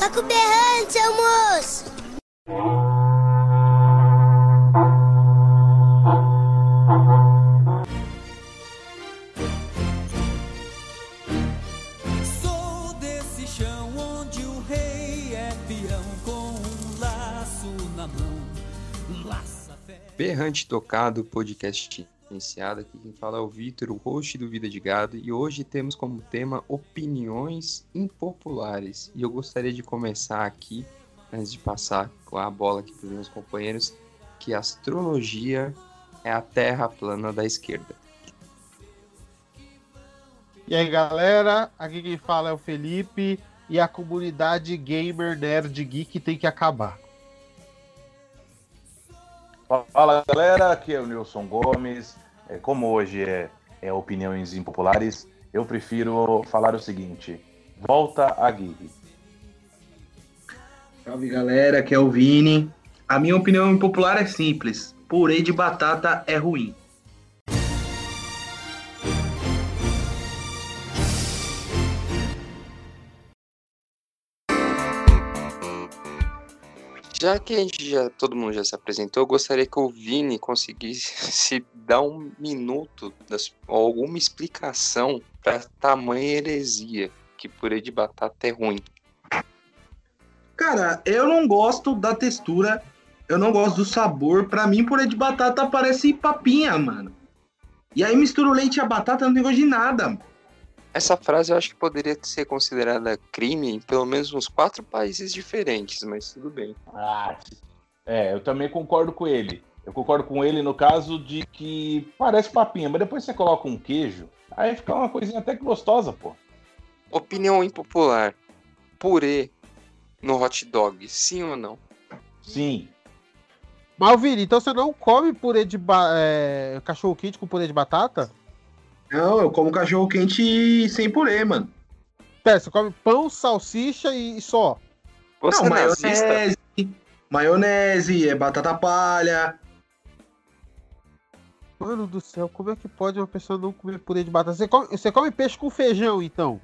Taco berrante, seu moço! Sou desse chão onde o rei é peão com um laço na mão. Laça fé. Berrante Tocado, podcast iniciado. Aqui quem fala é o Vitor, o host do Vida de Gado. E hoje temos como tema opiniões impopulares. E eu gostaria de começar aqui, antes de passar a bola aqui para os meus companheiros, que astrologia é a terra plana da esquerda. E aí galera, aqui quem fala é o Felipe e a comunidade gamer nerd geek tem que acabar. Fala galera, aqui é o Nilson Gomes. É, como hoje é, é opiniões impopulares, eu prefiro falar o seguinte: volta a Gui. Salve galera, aqui é o Vini. A minha opinião impopular é simples: purê de batata é ruim. Já que a gente já, todo mundo já se apresentou, eu gostaria que o Vini conseguisse se dar um minuto das, ou alguma explicação para tamanha heresia que purê de batata é ruim. Cara, eu não gosto da textura, eu não gosto do sabor. Pra mim, purê de batata parece papinha, mano. E aí mistura o leite e a batata, não tem gosto de nada. Essa frase eu acho que poderia ser considerada crime em pelo menos uns quatro países diferentes, mas tudo bem. Ah, é, eu também concordo com ele. Eu concordo com ele no caso de que parece papinha, mas depois você coloca um queijo, aí fica uma coisinha até que gostosa, pô. Opinião impopular: purê no hot dog, sim ou não? Sim. Malvini, então você não come purê de ba- é, cachorro quente com purê de batata? Não, eu como cachorro quente sem purê, mano. Pera, você come pão, salsicha e, só. Você não, é nazista? maionese, maionese, é batata palha. Mano do céu, como é que pode uma pessoa não comer purê de batata? Você come, você come peixe com feijão, então?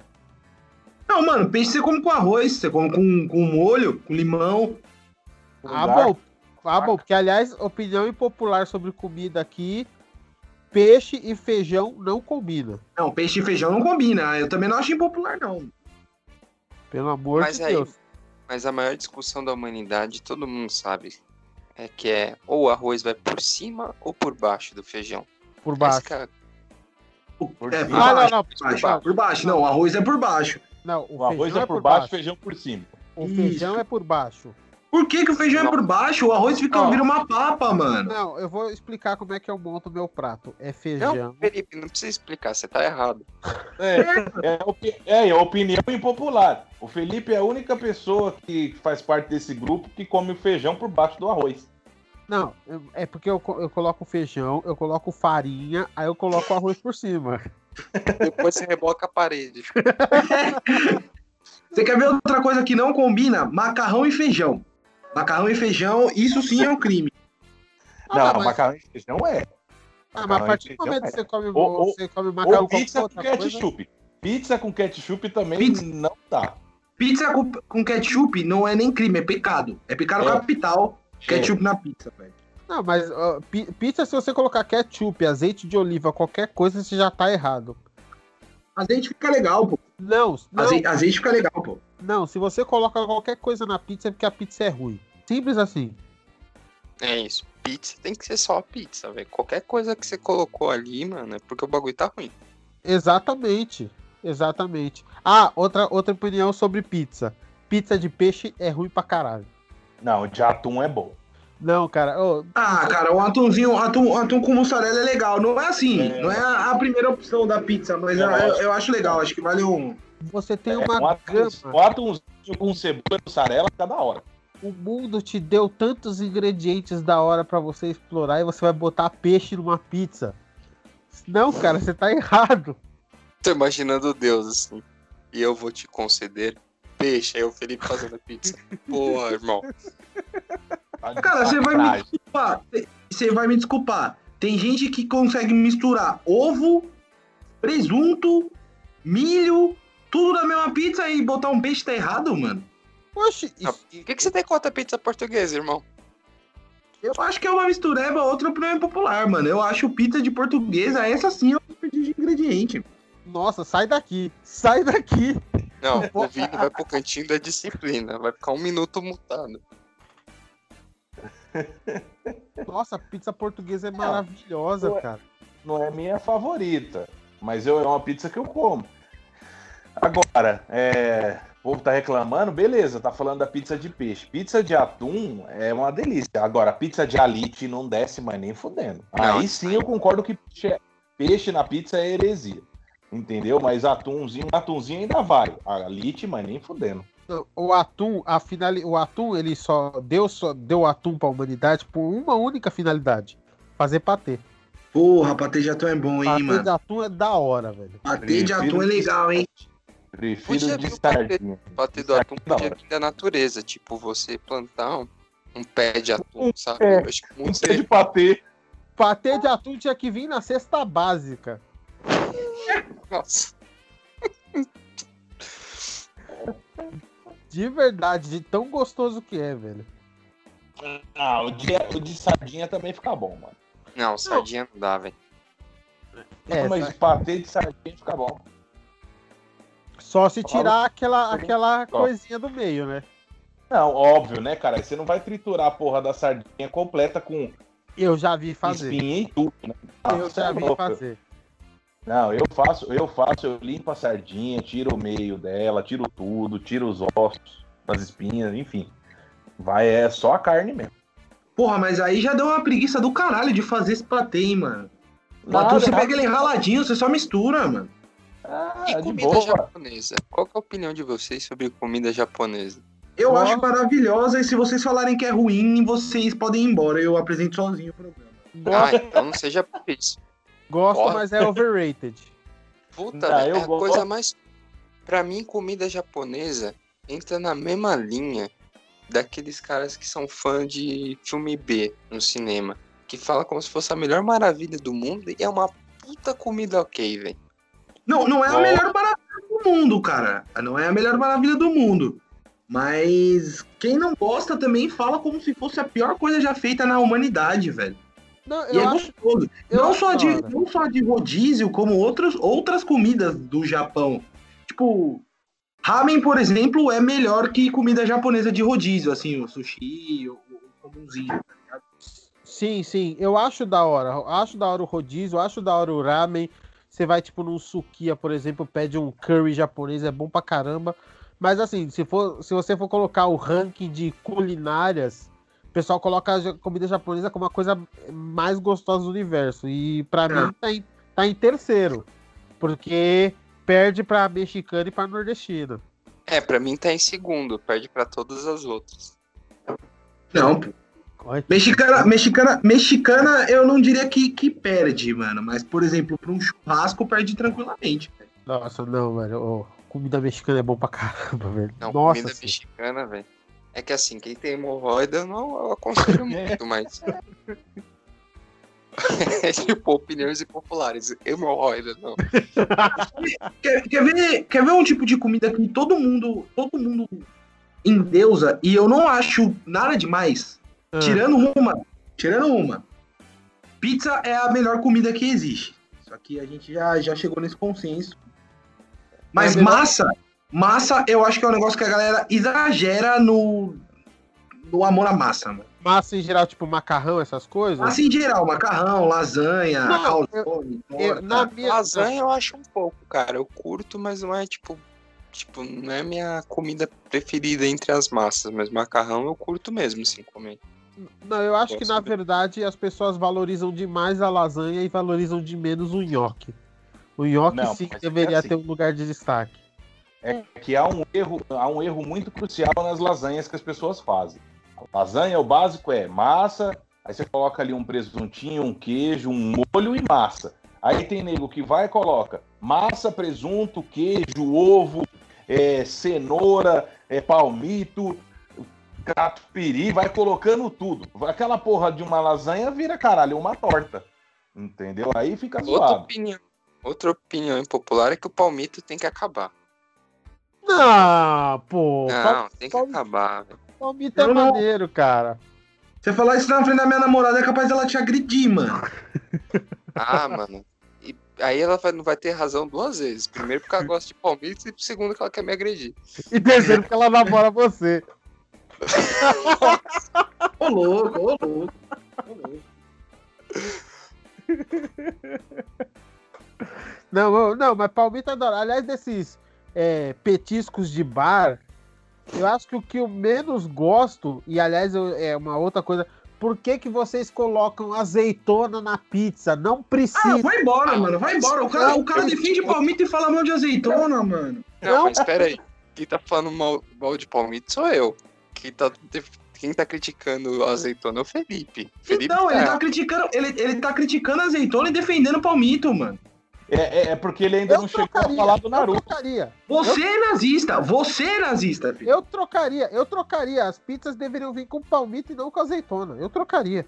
Não, mano, peixe você come com arroz, você come com, com molho, com limão. Ah, bom. Ah, bom, porque aliás, opinião impopular sobre comida aqui: peixe e feijão não combina. Não, peixe e feijão não combina. Eu também não acho impopular, não. Pelo amor Mas de aí- Deus. Mas a maior discussão da humanidade, todo mundo sabe, é que é ou o arroz vai por cima ou por baixo do feijão. Por baixo. Essa é- Por É, por Ah, não, baixo, não, por por baixo. baixo. Por baixo, não, o arroz é por baixo. Não, O arroz feijão é por baixo, feijão por cima. O feijão Isso. é por baixo. Por que, que o feijão Não. é por baixo? O arroz fica vira uma papa, mano. Não, eu vou explicar como é que eu monto o meu prato. É feijão. Não, Felipe, não precisa explicar, você tá errado. É, é, opi- é, é opinião impopular. O Felipe é a única pessoa que faz parte desse grupo que come o feijão por baixo do arroz. Não, é porque eu, eu coloco feijão, eu coloco farinha, aí eu coloco arroz por cima. Depois você reboca a parede. Você quer ver outra coisa que não combina? Macarrão e feijão. Macarrão e feijão, isso sim é um crime. Ah, não, mas- macarrão e feijão é. Ah, mas a partir do momento é. que você come, Ou- ou- você come macarrão Ou com pizza com outra coisa, ketchup. Pizza com ketchup também Pizza. não dá. Pizza com, com ketchup não é nem crime, é pecado. É pecado É. capital. Ketchup na pizza, velho. Não, mas pi- pizza, se você colocar ketchup, azeite de oliva, qualquer coisa, você já tá errado. Azeite fica legal, pô. Não, não, Azeite, azeite fica legal, pô. não, se você coloca qualquer coisa na pizza é porque a pizza é ruim. Simples assim. É isso. Pizza tem que ser só pizza, velho. Qualquer coisa que você colocou ali, mano, é porque o bagulho tá ruim. Exatamente. Exatamente. Ah, outra, outra opinião sobre pizza. Pizza de peixe é ruim pra caralho. Não, de atum é bom. Não, cara. ô, Ah, cara, um atumzinho, atum, atum com mussarela é legal. Não é assim, É. não é a, a primeira opção da pizza, mas É, eu, eu- eu acho legal. Acho que vale um. você tem É, uma um atum, gama. um atumzinho com cebola e mussarela fica da hora. O mundo te deu tantos ingredientes da hora pra você explorar e você vai botar peixe numa pizza. Não, cara, você tá errado. Tô imaginando Deus assim. E eu vou te conceder peixe. Aí o Felipe fazendo a pizza. Porra, irmão. Cara, você vai me desculpar. Você vai me desculpar. Tem gente que consegue misturar ovo, presunto, milho, tudo na mesma pizza e botar um peixe tá errado, mano. Não, O que, que você tem contra a pizza portuguesa, irmão? Eu acho que é uma mistureba, outra opinião impopular, mano. Eu acho pizza de portuguesa, essa sim é um desperdício de ingrediente. nossa, sai daqui. Sai daqui. Não, o Vini vai pro cantinho da disciplina. Vai ficar um minuto mutado. Nossa, a pizza portuguesa é maravilhosa, Ué. cara. Não é minha favorita, mas eu, é uma pizza que eu como. Agora, é, povo tá reclamando, beleza, tá falando da pizza de peixe. Pizza de atum é uma delícia. Agora, pizza de alite não desce mais nem fudendo. Não. Aí sim eu concordo que peixe, peixe na pizza é heresia. Entendeu? Mas atumzinho, atumzinho ainda vai. Alite, mas nem fudendo. O atum, a finali... o atum, ele só deu, só deu atum pra humanidade por uma única finalidade. Fazer patê. Porra, patê de atum é bom, hein, Patê mano. de atum é da hora, velho. Patê de atum é legal, hein. Prefiro Podia de sardinha. Bater do atum aqui é da podia vir da natureza. Tipo, você plantar um, um pé de atum, sabe? Eu acho que Um muito pé de patê. Patê de atum tinha que vir na cesta básica. Nossa. De verdade, de tão gostoso que é, velho. Ah, o de, o de sardinha também fica bom, mano. Não, sardinha não dá, velho. É, mas sa- patê de sardinha fica bom. Só se tirar aquela, aquela coisinha do meio, né? Não, óbvio, né, cara? Você não vai triturar a porra da sardinha completa com Eu já vi fazer. espinha e tudo, né? Eu você já é vi louco. fazer. Não, eu faço, eu faço, eu limpo a sardinha, tiro o meio dela, tiro tudo, tiro os ossos, as espinhas, enfim. Vai, é só a carne mesmo. Porra, mas aí já deu uma preguiça do caralho de fazer esse patê, hein, mano. Nada, atum você nada. pega ele enraladinho, você só mistura, mano. Ah, E de comida boa. japonesa? Qual que é a opinião de vocês sobre comida japonesa? Eu Nossa. acho maravilhosa e se vocês falarem que é ruim, vocês podem ir embora. Eu apresento sozinho o programa. Ah, então não seja por isso. gosto Porra. mas é overrated. Puta, eu é a gosto. coisa mais. Pra mim, comida japonesa entra na mesma linha daqueles caras que são fã de filme B no cinema. Que fala como se fosse a melhor maravilha do mundo e é uma puta comida ok, velho. Não, não é a melhor maravilha do mundo, cara. Não é a melhor maravilha do mundo. Mas quem não gosta também fala como se fosse a pior coisa já feita na humanidade, velho. Não, E eu é acho. gostoso. eu Não só, de, hora. não só de rodízio, como outros, outras comidas do Japão. Tipo, ramen, por exemplo, é melhor que comida japonesa de rodízio, assim, o sushi, o, o comumzinho. Sim, sim, eu acho da hora. Eu Acho da hora o rodízio, eu acho da hora o ramen. Você vai, tipo, num sukia, por exemplo, pede um curry japonês, é bom pra caramba. Mas assim, se, for, se você for colocar o ranking de culinárias, o pessoal coloca a comida japonesa como a coisa mais gostosa do universo. E pra É. mim tá em, tá em terceiro. Porque perde pra mexicana e pra nordestina. É, pra mim tá em segundo, perde pra todas as outras. Não, pô. Mexicana, mexicana, mexicana eu não diria que, que perde, mano. Mas, por exemplo, pra um churrasco perde tranquilamente. Nossa, não, velho. ô, comida mexicana é bom pra caramba, velho. Não, Nossa, comida sim. mexicana, velho. É que assim, quem tem hemorroida, eu não eu aconselho muito, mas. É tipo, opiniões impopulares. Hemorroida, não. Quer, quer, ver, quer ver um tipo de comida que todo mundo, todo mundo endeusa e eu não acho nada demais? Ah. Tirando uma, tirando uma. Pizza é a melhor comida que existe. Isso aqui a gente já, já chegou nesse consenso. Mas É massa, massa eu acho que é um negócio que a galera exagera no, no amor à massa, mano. Massa em geral, tipo macarrão, essas coisas. Massa em geral, macarrão, lasanha, Não, calzone, Eu- torta. na minha, Lasanha eu acho um pouco, cara. Eu curto, mas não é tipo. Tipo, não é minha comida preferida entre as massas, mas macarrão eu curto mesmo, sim, comer. Não, eu acho que na verdade as pessoas valorizam demais a lasanha e valorizam de menos o nhoque. O nhoque Não, sim é deveria assim. ter um lugar de destaque. É que há um erro, há um erro muito crucial nas lasanhas que as pessoas fazem. A lasanha, o básico é massa, aí você coloca ali um presuntinho, um queijo, um molho e massa. Aí tem nego que vai e coloca massa, presunto, queijo, ovo, é, cenoura, é, palmito, catupiry, vai colocando tudo. Aquela porra de uma lasanha vira, caralho, uma torta. Entendeu? Aí fica Outra zoado. opinião, outra opinião impopular é que o palmito tem que acabar. Não, pô. Não, tem que Pal- acabar, velho. Palmito é não- maneiro, cara. Você falar isso na frente da minha namorada é capaz dela te agredir, mano. Ah, mano. E aí ela vai- não vai ter razão duas vezes. Primeiro porque ela gosta de palmitos e segundo que ela quer me agredir. E terceiro, porque ela namora você. Ô louco, ô louco. Ô louco. Não, não, mas palmito adoro. Aliás, desses é, petiscos de bar, eu acho que o que eu menos gosto, e aliás eu- é uma outra coisa, por que, que vocês colocam azeitona na pizza? Não Ah, precisa. vai embora, mano. Vai embora. O cara, o cara Eu- defende palmito e fala mal de azeitona, mano. Não, Não. mas espera aí. Quem tá falando mal, mal de palmito sou eu. Quem tá, quem tá criticando a azeitona é o Felipe. Felipe Então, ele tá- tá criticando, ele, ele tá criticando azeitona e defendendo palmito, mano. É, é- é porque ele ainda Eu não chegou a trocaria, falar do eu Naruto. trocaria. Você é nazista. Você é nazista, filho. Eu trocaria, eu trocaria. As pizzas deveriam vir com palmito e não com azeitona. Eu trocaria.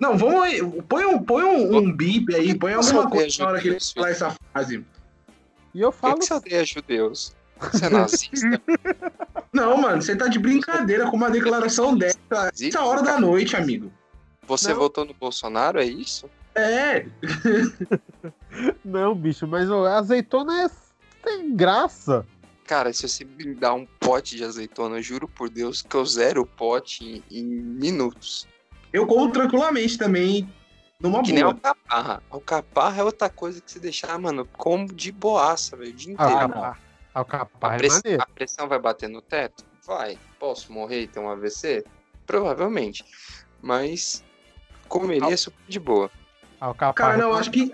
Não, vamos aí. Põe um, põe um, um bip aí, põe alguma coisa na hora que ele falar essa frase. E eu Por que falo. que você odeia judeus? Você é nazista? Não, mano, você tá de brincadeira com uma declaração dessa. Essa hora da noite, amigo. Você Não. votou no Bolsonaro, é isso? É, Não, bicho, mas ó, a azeitona é sem graça. Cara, se você me dá um pote de azeitona, eu juro por Deus que eu zero o pote em, em minutos. eu como tranquilamente também, numa Que nem boa. alcaparra. Alcaparra é outra coisa que você deixar, mano, como de boaça, velho, o dia inteiro. Ah, Alcapar. A, é press- maneiro. a pressão vai bater no teto? Vai. Posso morrer e ter um AVC? Provavelmente. Mas comeria super de boa. Alcapar Cara, é não, acho que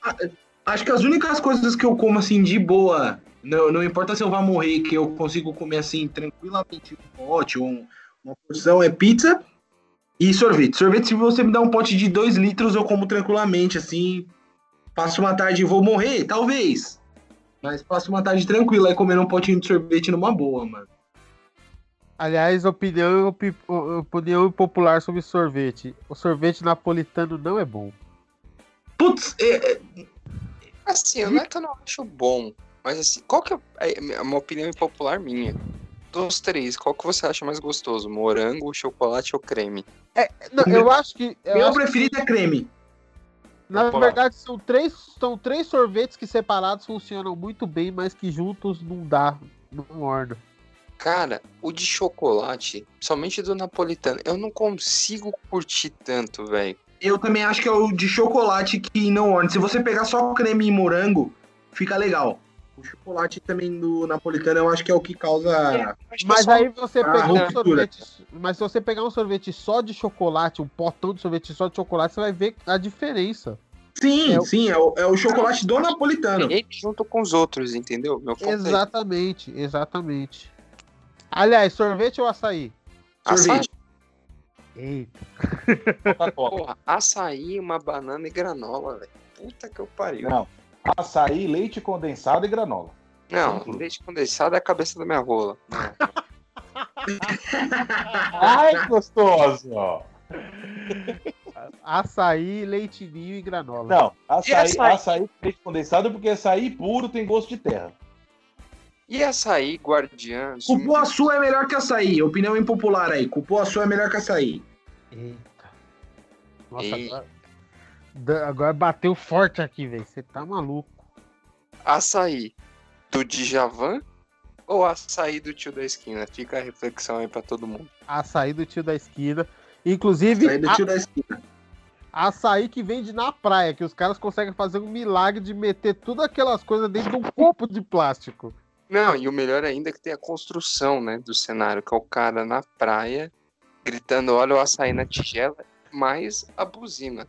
acho que as únicas coisas que eu como assim de boa, não, não importa se eu vou morrer, que eu consigo comer assim tranquilamente um pote ou um- uma porção é pizza e sorvete. Sorvete, se você me dá um pote de 2 litros, eu como tranquilamente assim. Passo uma tarde e vou morrer, talvez. Mas passo uma tarde tranquila aí comendo um potinho de sorvete numa boa, mano. Aliás, opinião, opi- opinião popular sobre sorvete. O sorvete napolitano não é bom. Putz, é, é, Assim, não é que eu não acho bom. Mas assim, qual que é é uma opinião impopular minha? Dos três, qual que você acha mais gostoso? Morango, chocolate ou creme? Não, eu acho que. eu meu acho que, preferido é creme. Na verdade, são três, são três sorvetes que separados funcionam muito bem, mas que juntos não dá. Não orna. Cara, o de chocolate, somente do napolitano, eu não consigo curtir tanto, velho. Eu também acho que é o de chocolate que não orna. Se você pegar só creme e morango, fica legal. O chocolate também do napolitano eu acho que é o que causa. Mas aí você pegar um sorvete. Mas se você pegar um sorvete só de chocolate, um potão de sorvete só de chocolate, você vai ver a diferença. Sim, É o- sim, é o, é o chocolate do napolitano. Ele junto com os outros, entendeu? Meu ponto é. Exatamente, exatamente. Aliás, sorvete ou açaí? Açaí, Sorvete. Eita. Porra, açaí, uma banana e granola, velho. Puta que eu pariu. Não. Açaí, leite condensado e granola. Não, leite condensado é a cabeça da minha rola. Ai, gostoso! Açaí, leite ninho e granola. Não, açaí, açaí? açaí leite condensado porque açaí puro tem gosto de terra. E açaí, guardiã, de- Cupuaçu é melhor que açaí. Opinião impopular aí. Cupuaçu é melhor que açaí. Eita. Nossa, Ei. Agora, bateu forte aqui, velho. Você tá maluco. açaí do Djavan ou açaí do tio da esquina? Fica a reflexão aí pra todo mundo. Açaí do tio da esquina. Inclusive, Açaí do a- tio da esquina. açaí que vende na praia, que os caras conseguem fazer um milagre de meter tudo aquelas coisas dentro de um copo de plástico. Não, e o melhor ainda é que tem a construção, né, do cenário, que é o cara na praia gritando, olha o açaí na tigela, mais a buzina.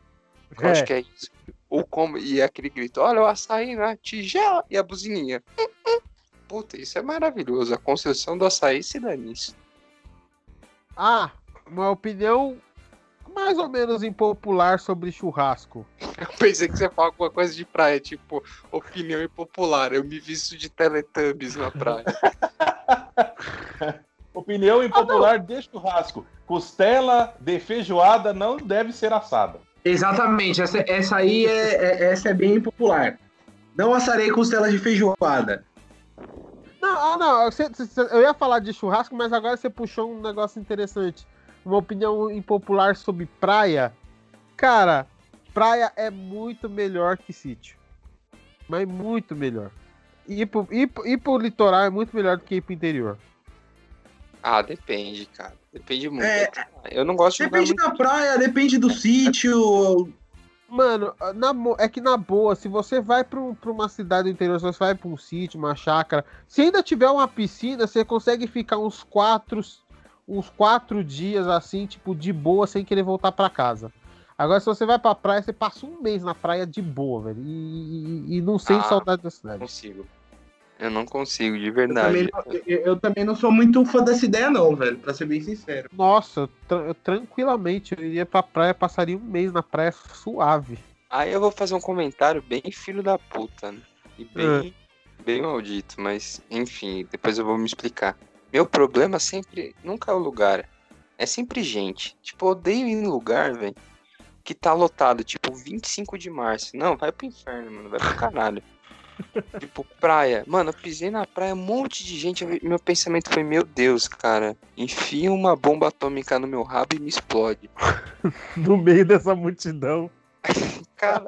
Eu É. acho que é isso. Ou como, e é aquele grito, olha o açaí na tigela e a buzininha. Hum, hum. Puta, isso é maravilhoso. A construção do açaí se dá nisso. Ah, uma opinião mais ou menos impopular sobre churrasco. Eu pensei que você ia falar alguma coisa de praia, tipo, opinião impopular. Eu me visto de Teletubbies na praia. Opinião impopular de churrasco. Costela de feijoada não deve ser assada. Exatamente, essa, essa aí é, é- essa é bem popular. Não assarei costela de feijoada. Não, Não, ah, não. você- você- eu ia falar de churrasco, mas agora você puxou um negócio interessante. Uma opinião impopular sobre praia. Cara, praia é muito melhor que sítio. Mas muito melhor. Ir pro, ir, ir pro litoral é muito melhor do que ir pro interior. Ah, depende, cara. Depende muito. É, eu não gosto de Depende muito... da praia, depende do sítio. Mano, na, é que na boa, se você vai pra, um- pra uma cidade do interior, se você vai pra um sítio, uma chácara, se ainda tiver uma piscina, você consegue ficar uns quatro, uns quatro dias assim, tipo, de boa, sem querer voltar pra casa. Agora, se você vai pra praia, você passa um mês na praia de boa, velho. E, e- e não sente Ah, saudade da Eu cidade. consigo. Eu não consigo, de Eu também, verdade. não, eu, eu também não sou muito fã dessa ideia, não, velho, pra ser bem sincero. Nossa, eu tra- eu tranquilamente, eu iria pra praia, passaria um mês na praia suave. Aí eu vou fazer um comentário bem filho da puta, né? E bem, bem maldito, mas enfim, depois eu vou me explicar. Meu problema sempre, nunca é o lugar, é sempre gente. Tipo, eu odeio ir em lugar, velho, que tá lotado, tipo, 25 de março. Não, vai pro inferno, mano, vai pro caralho. Tipo, praia. Mano, eu pisei na praia, um monte de gente. eu- Meu pensamento foi, meu Deus, cara, enfia uma bomba atômica no meu rabo e me explode. No meio dessa multidão. Cara,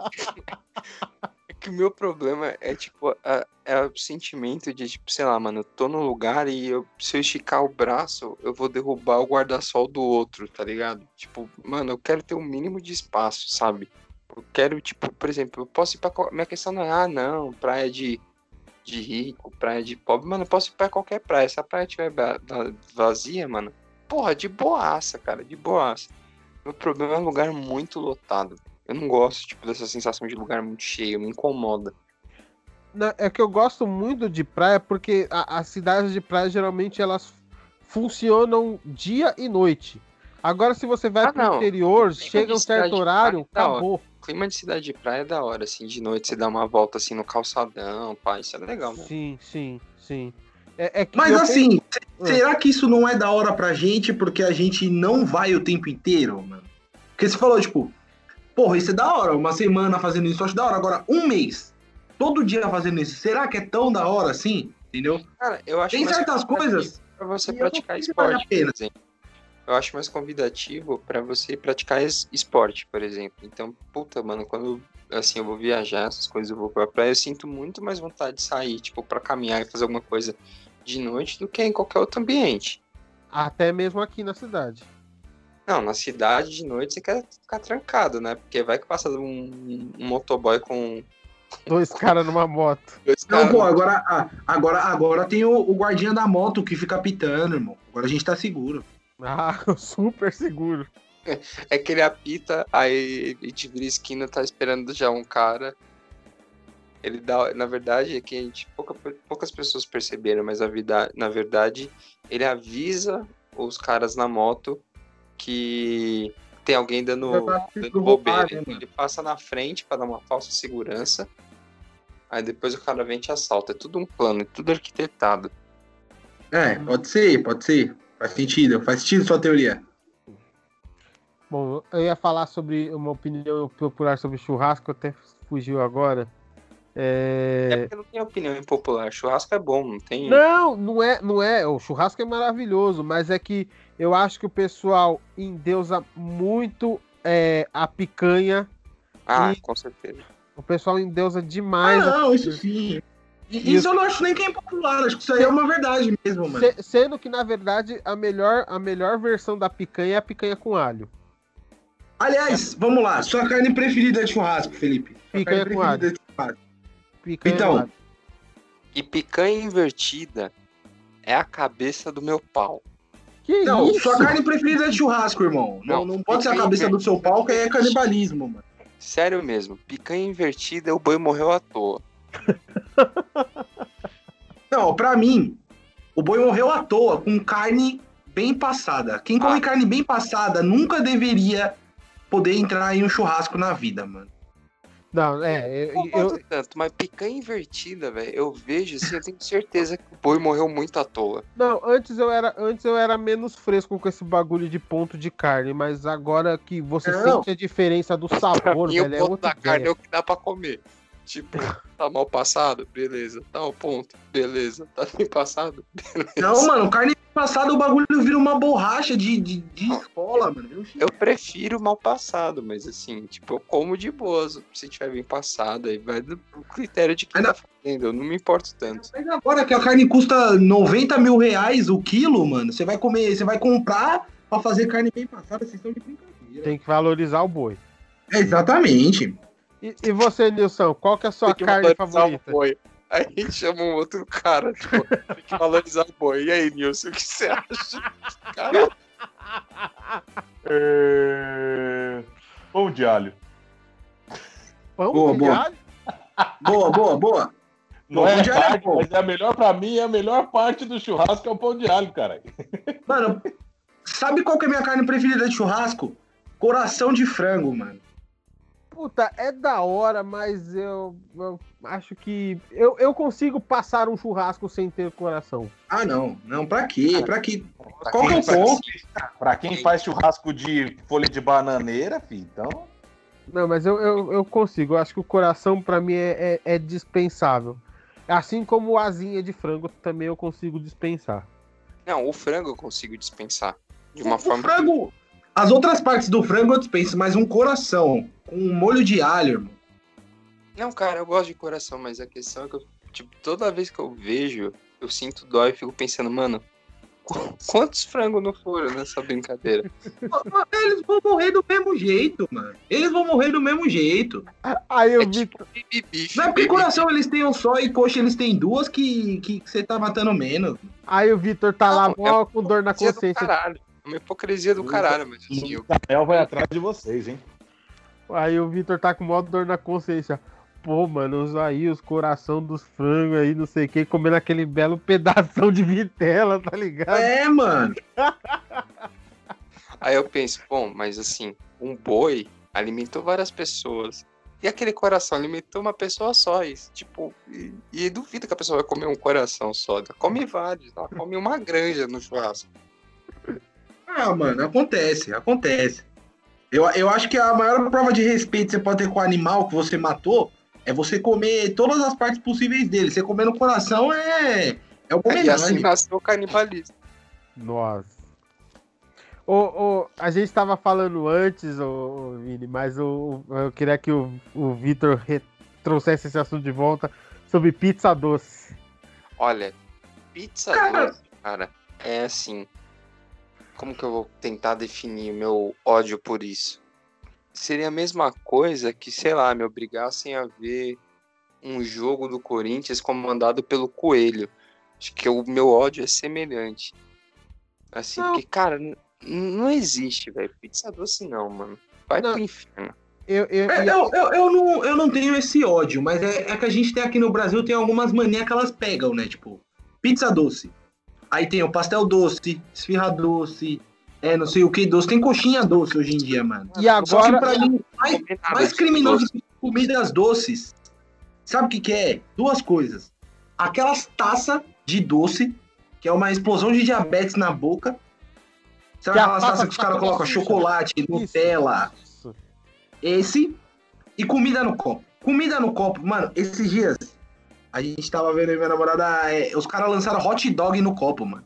é que o meu problema é, tipo, a- é o sentimento de, tipo, sei lá, mano, eu tô num lugar e eu, se eu esticar o braço, eu vou derrubar o guarda-sol do outro, tá ligado? Tipo, mano, eu quero ter o mínimo de espaço, sabe? Eu quero, tipo, por exemplo, eu posso ir pra. Minha questão não é, ah, não, praia de, de rico, praia de pobre. Mano, eu posso ir pra qualquer praia. Se a praia estiver va- va- vazia, mano, porra, de boaça, cara, de boaça. Meu problema é um lugar muito lotado. Eu não gosto, tipo, dessa sensação de lugar muito cheio, me incomoda. É que eu gosto muito de praia porque as cidades de praia geralmente elas funcionam dia e noite. Agora, se você vai Ah, pro não. interior, chega um certo horário, da hora. Clima de cidade de praia é da hora, assim, de noite você dá uma volta assim no calçadão, pá, isso é legal, né? Sim, sim, sim. É, é que Mas eu assim, tenho- será que isso não é da hora pra gente porque a gente não vai o tempo inteiro, mano? Porque você falou, tipo, porra, isso é da hora, uma semana fazendo isso, eu acho da hora. Agora, um mês, todo dia fazendo isso, será que é tão da hora assim? Entendeu? Cara, eu acho Tem certas coisas. pra você praticar esporte, por pena. exemplo. Eu acho mais convidativo pra você praticar es- esporte, por exemplo. Então, puta, mano, quando assim eu vou viajar, essas coisas, eu vou pra praia, eu sinto muito mais vontade de sair, tipo, pra caminhar e fazer alguma coisa de noite do que em qualquer outro ambiente. Até mesmo aqui na cidade. Não, na cidade de noite você quer ficar trancado, né? Porque vai que passa um, um motoboy com Dois caras numa moto. Não, pô, agora, ah, agora, agora tem o, o guardinha da moto que fica pitando, irmão. Agora a gente tá seguro. Ah, super seguro. É que ele apita, aí a gente vira esquina, tá esperando já um cara. Ele dá, na verdade, é que a gente, pouca- poucas pessoas perceberam, mas a vida, na verdade, ele avisa os caras na moto que tem alguém dando, tá dando bobeira. Então ele passa na frente pra dar uma falsa segurança. Aí depois o cara vem e te assalta. É tudo um plano, é tudo arquitetado. É, pode ser, pode ser. Faz sentido, faz sentido sua teoria. Bom, eu ia falar sobre uma opinião popular sobre churrasco, até fugiu agora. É É... porque não tem opinião impopular. Churrasco é bom, não tem. Não, não é, não é. O churrasco é maravilhoso, mas é que eu acho que o pessoal endeusa muito é, a picanha. Ah, E- com certeza. O pessoal endeusa Ah, demais. a não, isso sim. E Isso eu não acho nem que é impopular, acho que isso aí é uma verdade mesmo, mano. Se- sendo que, na verdade, a melhor, a melhor versão da picanha é a picanha com alho. Aliás, vamos lá, sua carne preferida de churrasco, Felipe. Sua Picanha carne com preferida de churrasco. Picanha Então. com alho. E picanha invertida é a cabeça do meu pau. Que Não, isso? sua carne preferida de churrasco, irmão. Não, Não, não pode ser a cabeça do seu pau, que aí é canibalismo, mano. Sério mesmo, picanha invertida, o boi morreu à toa. Não, pra mim, o boi morreu à toa, com carne bem passada. Quem come Ah. carne bem passada nunca deveria poder entrar em um churrasco na vida, mano. Não, é, eu, Não eu- tanto, mas picanha invertida, velho, eu vejo assim, eu tenho certeza que o boi morreu muito à toa. não, antes eu era, antes eu era menos fresco com esse bagulho de ponto de carne, mas agora que você Não. sente a diferença do sabor, E o velho, é ponto outra da carne é o que dá pra comer. Tipo, tá mal passado? Beleza. Tá ao ponto? Beleza. Tá bem passado? Beleza. Não, mano, carne passada o bagulho vira uma borracha de, de, de escola, mano. Eu- Eu prefiro mal passado, mas assim, tipo, eu como de boas. Se tiver bem passado, aí vai do critério de quem Ainda- tá fazendo. Eu não me importo tanto. Mas agora que a carne custa 90 mil reais o quilo, mano, você vai comer, você vai comprar pra fazer carne bem passada, vocês estão de brincadeira. Tem que valorizar o boi. É, exatamente. E, e você, Nilson, qual que é a sua carne favorita? boi. Aí a gente chama um outro cara, tipo, tem que valorizar o boi. E aí, Nilson, o que você acha? Cara, É... Pão de alho. Pão Boa, de boa. alho? Boa, boa, boa. Não Pão é de alho é parte, bom. mas é a melhor pra mim, é a melhor parte do churrasco é o pão de alho, cara. Mano, sabe qual que é a minha carne preferida de churrasco? Coração de frango, mano. Puta, é da hora, mas eu, eu acho que. Eu, eu consigo passar um churrasco sem ter coração. Ah, não. Não, pra quê? Pra quê? Pra Qual que é o quem ponto? Pra quem faz churrasco de folha de bananeira, filho, então. Não, mas eu, eu, eu consigo. Eu acho que o coração, pra mim, é, é, é dispensável. Assim como o asinha de frango também eu consigo dispensar. Não, o frango eu consigo dispensar. De uma o forma. frango. As outras partes do frango eu dispenso, mas um coração com um molho de alho, irmão. Não, cara, eu gosto de coração, mas a questão é que eu, tipo, toda vez que eu vejo, eu sinto dó e fico pensando, mano, qu- quantos frangos não foram nessa brincadeira? Eles vão morrer do mesmo jeito, mano. Eles vão morrer do mesmo jeito. Aí eu É vi. tipo beef. Não é porque coração eles têm um só e coxa eles têm duas que, que você tá matando menos. Aí o Vitor tá lá Não, mó com dor na consciência. caralho. É uma hipocrisia do caralho, mas assim, eu, O Daniel vai atrás de vocês, hein? Aí o Vitor tá com mó dor na consciência. Pô, mano, os aí, os coração dos frangos aí, não sei o que, comendo aquele belo pedação de vitela, tá ligado? É, mano. Aí eu penso, bom, mas assim, um boi alimentou várias pessoas. E aquele coração alimentou uma pessoa só. E, tipo, e, e duvido que a pessoa vai comer um coração só. Ela come vários, ela come uma granja no churrasco. Ah, mano, acontece, acontece. Eu, eu acho que a maior prova de respeito que você pode ter com o animal que você matou é você comer todas as partes possíveis dele. Você comer no coração é. É uma E assim homenagem. nasceu o canibalismo. Nossa. Ô, ô, a gente tava falando antes, ô, Vini, mas o, eu queria que o, o Vitor trouxesse esse assunto de volta sobre pizza doce. Olha, pizza Cara. doce, cara, é assim. Como que eu vou tentar definir o meu ódio por isso? Seria a mesma coisa que, sei lá, me obrigassem a ver um jogo do Corinthians comandado pelo Coelho. Acho que o meu ódio é semelhante. Assim, Não. porque, cara, não existe, velho. Pizza doce não, mano. Vai Não. pro inferno. Eu, eu, É, eu, eu, eu, não, eu não tenho esse ódio, mas é, é que a gente tem aqui no Brasil tem algumas manias que elas pegam, né? Tipo, pizza doce. Aí tem o pastel doce, esfirra doce, é não sei o que doce. Tem coxinha doce hoje em dia, mano. e Só que agora, pra mim, mais, mais criminoso doce. que comidas doces, sabe o que, que é? Duas coisas. Aquelas taças de doce, que é uma explosão de diabetes na boca. Sabe Que a aquelas taça taças que os caras colocam chocolate, Nutella, Isso. esse e comida no copo. Comida no copo, mano, esses dias a gente tava vendo aí minha namorada, é, os caras lançaram hot dog no copo, mano.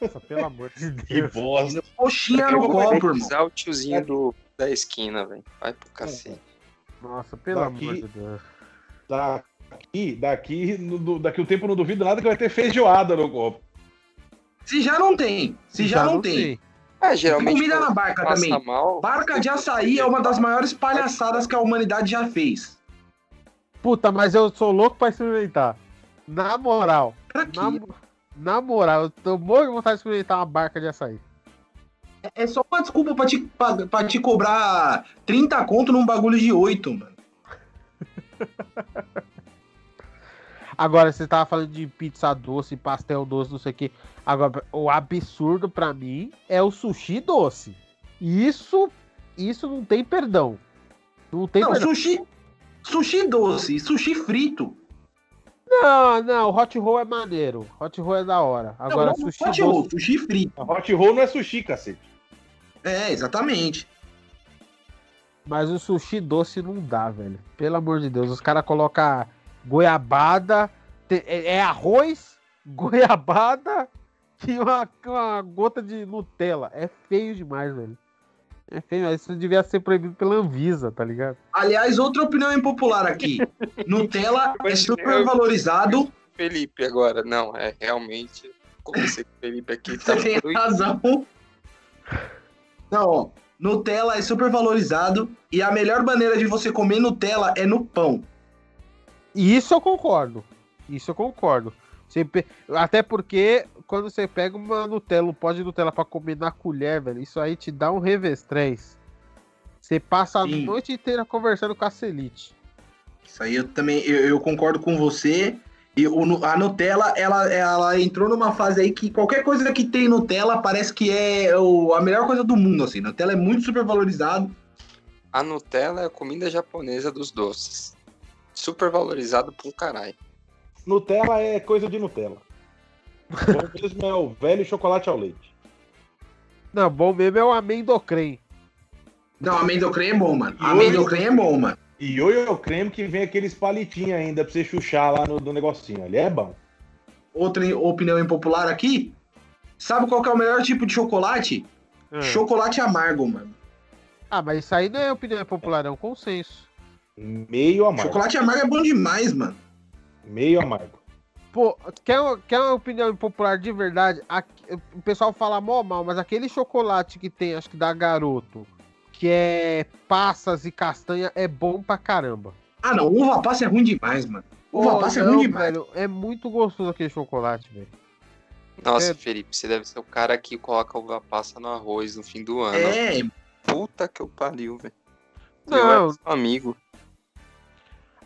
Nossa, pelo amor de Que Deus. bosta. Coxinha no copo, irmão. o tiozinho do, da esquina, velho. Vai pro cacete. Nossa, pelo Daqui- amor de Deus. Daqui, daqui, no- daqui o tempo não duvido nada que vai ter feijoada no copo. Se já não tem, se já, não tem. sei. É, geralmente. Comida na barca também. mal. Barca de açaí é uma das maiores palhaçadas que a humanidade já fez. Puta, mas eu sou louco pra experimentar. Na moral. Quê? Na, na moral, eu tô morto de vontade de experimentar uma barca de açaí. É só uma desculpa pra te, pra, pra te cobrar 30 conto num bagulho de 8, mano. Agora, você tava falando de pizza doce, pastel doce, não sei o que. Agora, o absurdo pra mim é o sushi doce. Isso, isso não tem perdão. Não tem Não, perdão. sushi. Sushi doce, sushi frito. Não, não, hot roll é maneiro. Hot roll é da hora. Agora, não, sushi hot doce. roll, sushi frito. Hot roll não é sushi, cacete. É, exatamente. Mas o sushi doce não dá, velho. Pelo amor de Deus. Os caras colocam goiabada. É é arroz, goiabada e uma, uma gota de Nutella. É feio demais, velho. É feio. Isso devia ser proibido pela Anvisa, tá ligado? Aliás, outra opinião impopular aqui. Nutella é super valorizado. Felipe agora. Não, é realmente. Comecei com o Felipe aqui. Tá Você tem razão. Não, ó. Nutella é super valorizado. E a melhor maneira de você comer Nutella é no pão. E isso eu concordo. Isso eu concordo. Você Até porque quando você pega uma Nutella, um pó de Nutella pra comer na colher, velho, isso aí te dá um revestrez. Você passa a Sim. noite inteira conversando com a Celite. Isso aí eu também eu, eu concordo com você. E o a Nutella, ela, ela entrou numa fase aí que qualquer coisa que tem Nutella parece que é o- a melhor coisa do mundo, assim. Nutella é muito super valorizado. A Nutella é a comida japonesa dos doces. Super valorizado pra um caralho. Nutella é coisa de Nutella. O mesmo é o velho chocolate ao leite. Não, bom mesmo é o amendocrem. Não, amendoim é bom, mano. E Amendoim é bom, mano. E o creme que vem aqueles palitinhos ainda pra você chuchar lá no, no negocinho. Ali é bom. Outra opinião impopular aqui. Sabe qual que é o melhor tipo de chocolate? Ah. Chocolate amargo, mano. Ah, mas isso aí não é opinião popular, é um consenso. Meio amargo. Chocolate amargo é bom demais, mano. Meio amargo. Pô, quer, quer uma opinião impopular de verdade? Aqui- o pessoal fala mó mal, mas aquele chocolate que tem, acho que da Garoto, que é passas e castanha, é bom pra caramba. Ah, não. Uva passa é ruim demais, mano. Uva Pô, passa é não, ruim demais. velho, é muito gostoso aquele chocolate, velho. Nossa, É. Felipe, você deve ser o cara que coloca uva passa no arroz no fim do ano. É, Puta que eu pariu, velho. Não. Eu era seu amigo.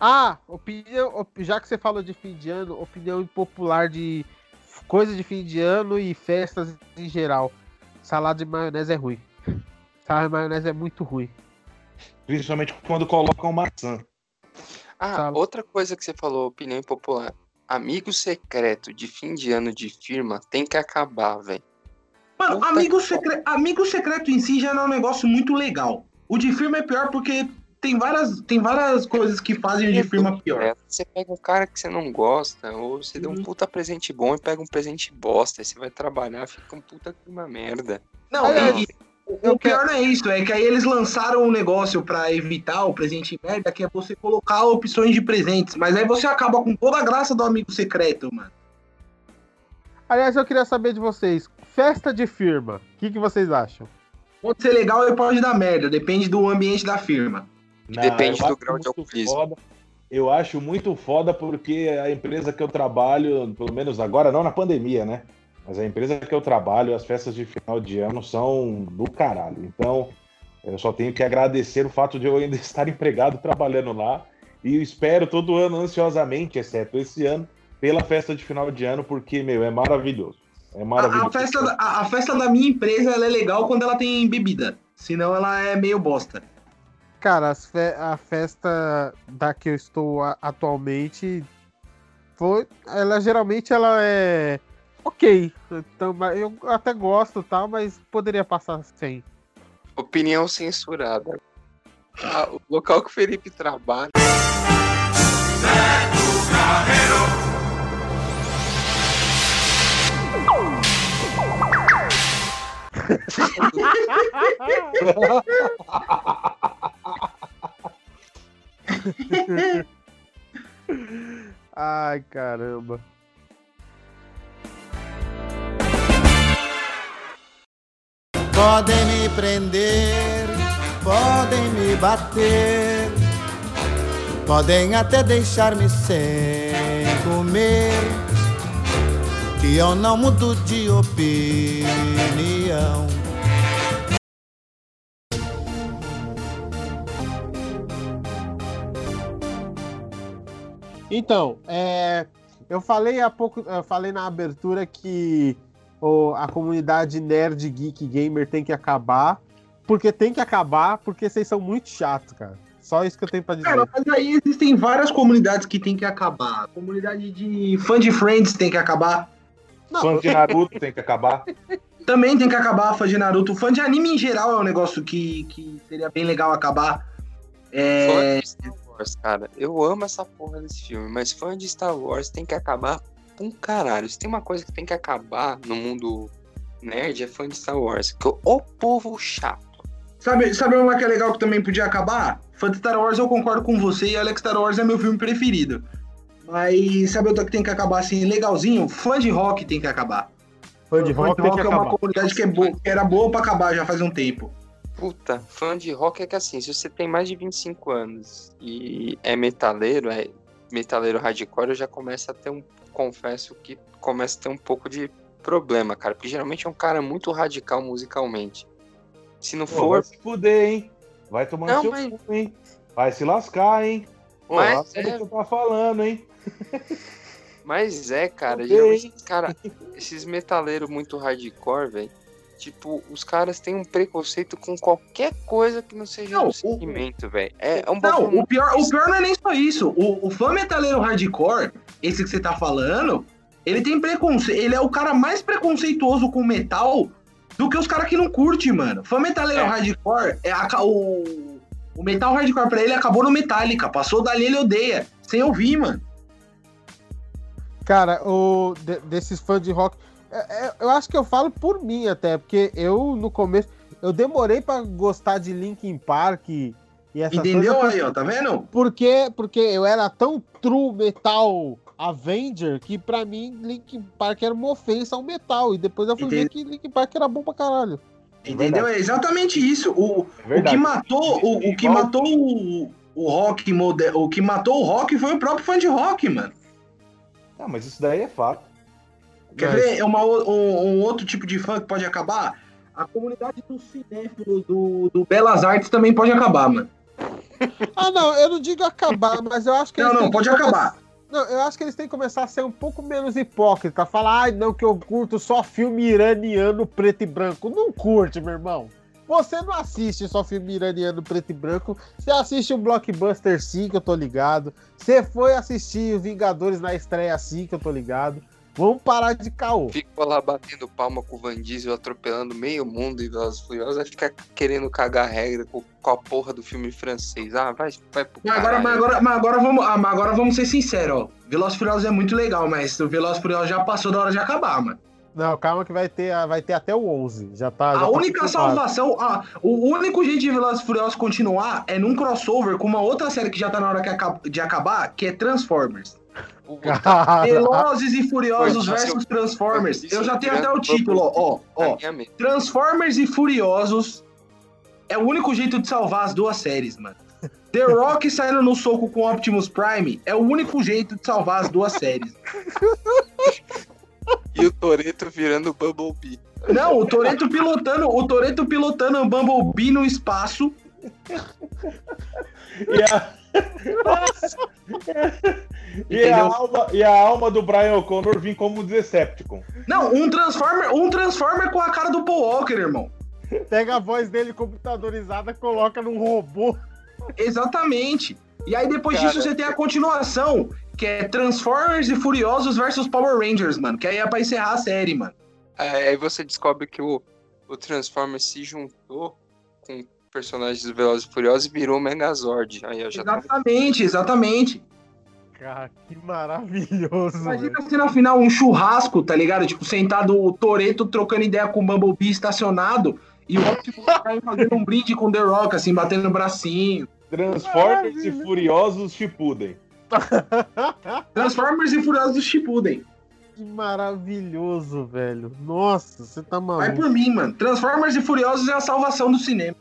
Ah, opinião, op- já que você falou de fim de ano, opinião impopular de coisa de fim de ano e festas em geral. Salada de maionese é ruim. Salada de maionese é muito ruim. Principalmente quando colocam maçã. Ah, outra coisa que você falou, opinião impopular. Amigo secreto de fim de ano de firma tem que acabar, velho. Mano, amigo, secre... amigo secreto em si já não é um negócio muito legal. O de firma é pior porque tem várias, tem várias coisas que fazem o de firma pior. É, Você pega um cara que você não gosta, ou você deu um Uhum. puta presente bom e pega um presente bosta. Aí você vai trabalhar, fica um puta clima merda. Não, e- eu o pior não é isso, é que aí eles lançaram um negócio pra evitar o presente merda, que é você colocar opções de presentes. Mas aí você acaba com toda a graça do amigo secreto, mano. Aliás, eu queria saber de vocês, festa de firma, o que, que vocês acham? Pode ser legal e pode dar merda, depende do ambiente da firma. Não, Depende do grau de alcoolismo. foda. Eu acho muito foda porque a empresa que eu trabalho, pelo menos agora, não na pandemia, né? Mas a empresa que eu trabalho, as festas de final de ano são do caralho. Então, eu só tenho que agradecer o fato de eu ainda estar empregado trabalhando lá. E eu espero todo ano ansiosamente, exceto esse ano, pela festa de final de ano, porque, meu, é maravilhoso. É A, maravilhoso. a festa, da- a, a festa da minha empresa ela é legal quando ela tem bebida. Senão ela é meio bosta. Cara, as fe- a festa da que eu estou a- atualmente foi, ela geralmente ela é ok. Então, eu até gosto tal, mas poderia passar sem. Opinião censurada. Ah, o local que o Felipe trabalha. Ai, caramba. Podem me prender, podem me bater, podem até deixar-me sem comer, que eu não mudo de opinião. Então, é, eu falei há pouco, eu falei na abertura que o- a comunidade nerd geek gamer tem que acabar, porque tem que acabar, porque vocês são muito chatos, cara. Só isso que eu tenho pra dizer. Cara, mas aí existem várias comunidades que tem que acabar. A comunidade de fã de Friends tem que acabar. Não, Fã de Naruto tem que acabar. Também tem que acabar fã de Naruto. Fã de anime em geral é um negócio que, que seria bem legal acabar. É, Fã de Star Wars, cara. Eu amo essa porra desse filme, mas fã de Star Wars tem que acabar com um caralho. Se tem uma coisa que tem que acabar no mundo nerd, é fã de Star Wars. Que o povo chato. sabe, sabe uma que é legal que também podia acabar? Fã de Star Wars, eu concordo com você, e que Star Wars é meu filme preferido. Mas sabe outra que tem que acabar assim, legalzinho? Fã de rock tem que acabar. Fã de rock tem que é uma acabar. comunidade que, é boa, que era boa pra acabar já faz um tempo. Puta, fã de rock é que assim, se você tem mais de 25 anos e é metaleiro, é metaleiro hardcore, eu já começo a ter um. Confesso que começa a ter um pouco de problema, cara. Porque geralmente é um cara muito radical musicalmente. Se não Pô, for. vai se fuder, hein? Vai tomar Não, seu mas- cu, hein? Vai se lascar, hein? Pô, Mas é- que tá falando, hein? Mas é, cara, Ok. geralmente, cara, esses metaleiros muito hardcore, velho. Tipo, os caras têm um preconceito com qualquer coisa que não seja Não, o- segmento, velho. É, é um Não, o pior, o pior não é nem só isso. O, o fã metaleiro hardcore, esse que você tá falando, ele tem preconceito. Ele é o cara mais preconceituoso com metal do que os caras que não curte, mano. Fã metaleiro É. hardcore, é a o, o metal hardcore pra ele acabou no Metallica. Passou dali, ele odeia. Sem ouvir, mano. Cara, o, de- desses fãs de rock, eu acho que eu falo por mim até, porque eu no começo, eu demorei pra gostar de Linkin Park e, e essas Entendeu coisas, aí, ó? Tá vendo? Porque, porque eu era tão true metal Avenger que pra mim Linkin Park era uma ofensa ao metal. E depois eu fui ver que Linkin Park era bom pra caralho. Entendeu? É exatamente isso. O, É o que matou, o, o que matou o, o rock mode- o que matou o rock foi o próprio fã de rock, mano. Ah, mas isso daí é fato. Quer Mas- ver uma, o- um, um outro tipo de fã que pode acabar? A comunidade do cinéfilo do, do Belas Artes também pode acabar, mano. Ah, não, eu não digo acabar, mas eu acho que Não, eles não, pode começar- acabar. Não, eu acho que eles têm que começar a ser um pouco menos hipócrita. Falar, ai, não, que eu curto só filme iraniano preto e branco. Não curte, meu irmão. Você não assiste só filme iraniano preto e branco. Você assiste o Blockbuster sim, que eu tô ligado. Você foi assistir o Vingadores na estreia sim, que eu tô ligado. Vamos parar de caô. Ficou lá batendo palma com o Van Diesel, atropelando meio mundo e Velozes e Furiosos, vai ficar querendo cagar regra com, com a porra do filme francês. Ah, vai, vai pro Mas agora, mas agora, mas agora, vamos, ah, mas agora vamos ser sinceros, ó. Velozes e Furiosos é muito legal, mas o Velozes e Furiosos já passou da hora de acabar, mano. Não, calma que vai ter, vai ter até o 11. Já tá. já A tá única confirmado. salvação, ah, o único jeito de Velozes e Furiosos continuar é num crossover com uma outra série que já tá na hora aca- de acabar, que é Transformers. Velozes e Furiosos Foi, versus Transformers. Eu já tenho até o título, ó, ó. Transformers e Furiosos é o único jeito de salvar as duas séries, mano. The Rock saindo no soco com Optimus Prime é o único jeito de salvar as duas séries. E o Toreto virando Bumblebee. Não, o Toreto pilotando, o Toreto pilotando um Bumblebee no espaço. E a... e, a alma, e a alma do Brian O'Connor vir como Decepticon. Não, um Transformer, um Transformer com a cara do Paul Walker, irmão. Pega a voz dele computadorizada, coloca num robô. Exatamente. E aí depois Cara, disso você tem a continuação, que é Transformers e Furiosos versus Power Rangers, mano. Que aí é pra encerrar a série, mano. Aí você descobre que o, o Transformers se juntou personagens do Velozes e Furiosos e virou o Megazord. Aí eu já tô... Exatamente, exatamente. Cara, que maravilhoso. velho. Imagina a cena final, um churrasco, tá ligado? Tipo, sentado o Toreto trocando ideia com o Bumblebee estacionado e o Optimus Prime fazendo um brinde com The Rock, assim, batendo o bracinho. Transformers e Furiosos Shippuden. Transformers e Furiosos do Shippuden. Que maravilhoso, velho. Nossa, você tá Vai maluco. por mim, mano. Transformers e Furiosos é a salvação do cinema.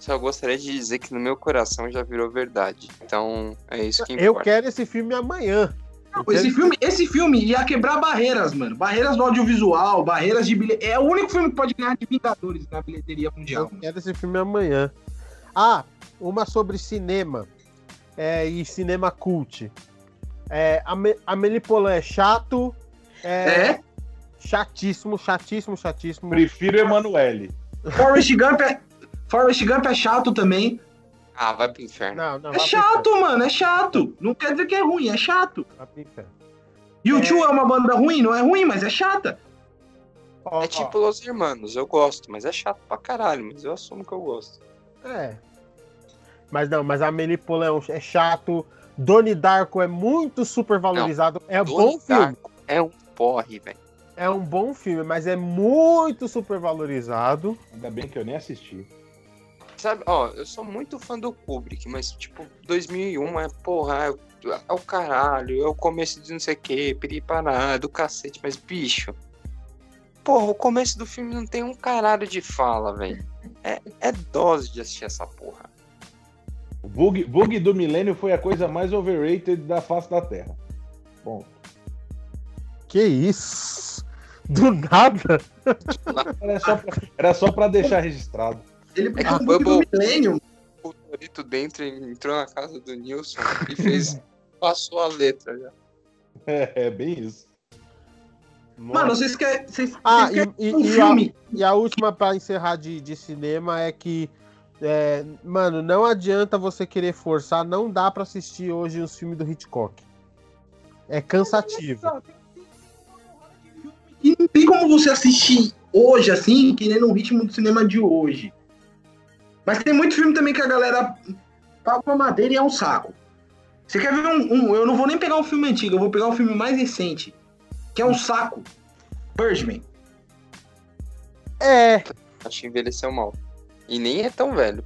Só gostaria de dizer que no meu coração já virou verdade. Então, é isso que Eu importa. quero esse filme amanhã. Eu quero Esse filme, esse filme ia quebrar barreiras, mano. Barreiras do audiovisual, barreiras de bilhete. É o único filme que pode ganhar de Vingadores na bilheteria mundial. Eu quero esse filme amanhã. Ah, uma sobre cinema. É, e cinema cult. É, Amélie Poulain é chato. É, É? chatíssimo, chatíssimo, chatíssimo. Prefiro Emanuele. Forrest Gump é, Forrest Gump é chato também. Ah, vai pro inferno. Não, não, É chato, mano. É chato. Não quer dizer que é ruim, é chato. vai pro inferno. E o É. Tio é uma banda ruim? Não é ruim, mas é chata. Ó, É tipo Los Hermanos, eu gosto, mas é chato pra caralho, mas eu assumo que eu gosto. é. Mas não, mas a Poulain é é chato. Donnie Darko é muito super valorizado. é um bom filme. Darko é um porre, velho. É um bom filme, mas é muito super valorizado. Ainda bem que eu nem assisti. Sabe, ó, eu sou muito fã do Kubrick, mas, tipo, 2001 é, porra, é, o- é o caralho, é o começo de não sei o que, piripará, do cacete, mas, bicho, porra, o começo do filme não tem um caralho de fala, velho. É, é dose de assistir essa porra. O bug, bug do milênio foi a coisa mais overrated da face da Terra. Bom, Que isso? Do nada? era só pra, era só pra deixar registrado. Ele É que um do Bubble- milênio. O Torito dentro entrou na casa do Nilson e fez, passou a letra já. É, é bem isso. Mano, vocês querem. Vocês, Ah, vocês querem e- e- um e a- filme? E a última pra encerrar de, de cinema é que, é, mano, não adianta você querer forçar, não dá pra assistir hoje os filmes do Hitchcock. É cansativo. E não tem como você assistir hoje, assim, querendo um ritmo do cinema de hoje. Mas tem muito filme também que a galera paga uma madeira e é um saco. Você quer ver um, um- Eu não vou nem pegar um filme antigo, eu vou pegar um filme mais recente. Que é um saco. Birdman. É, Acho que envelheceu mal. E nem é tão velho.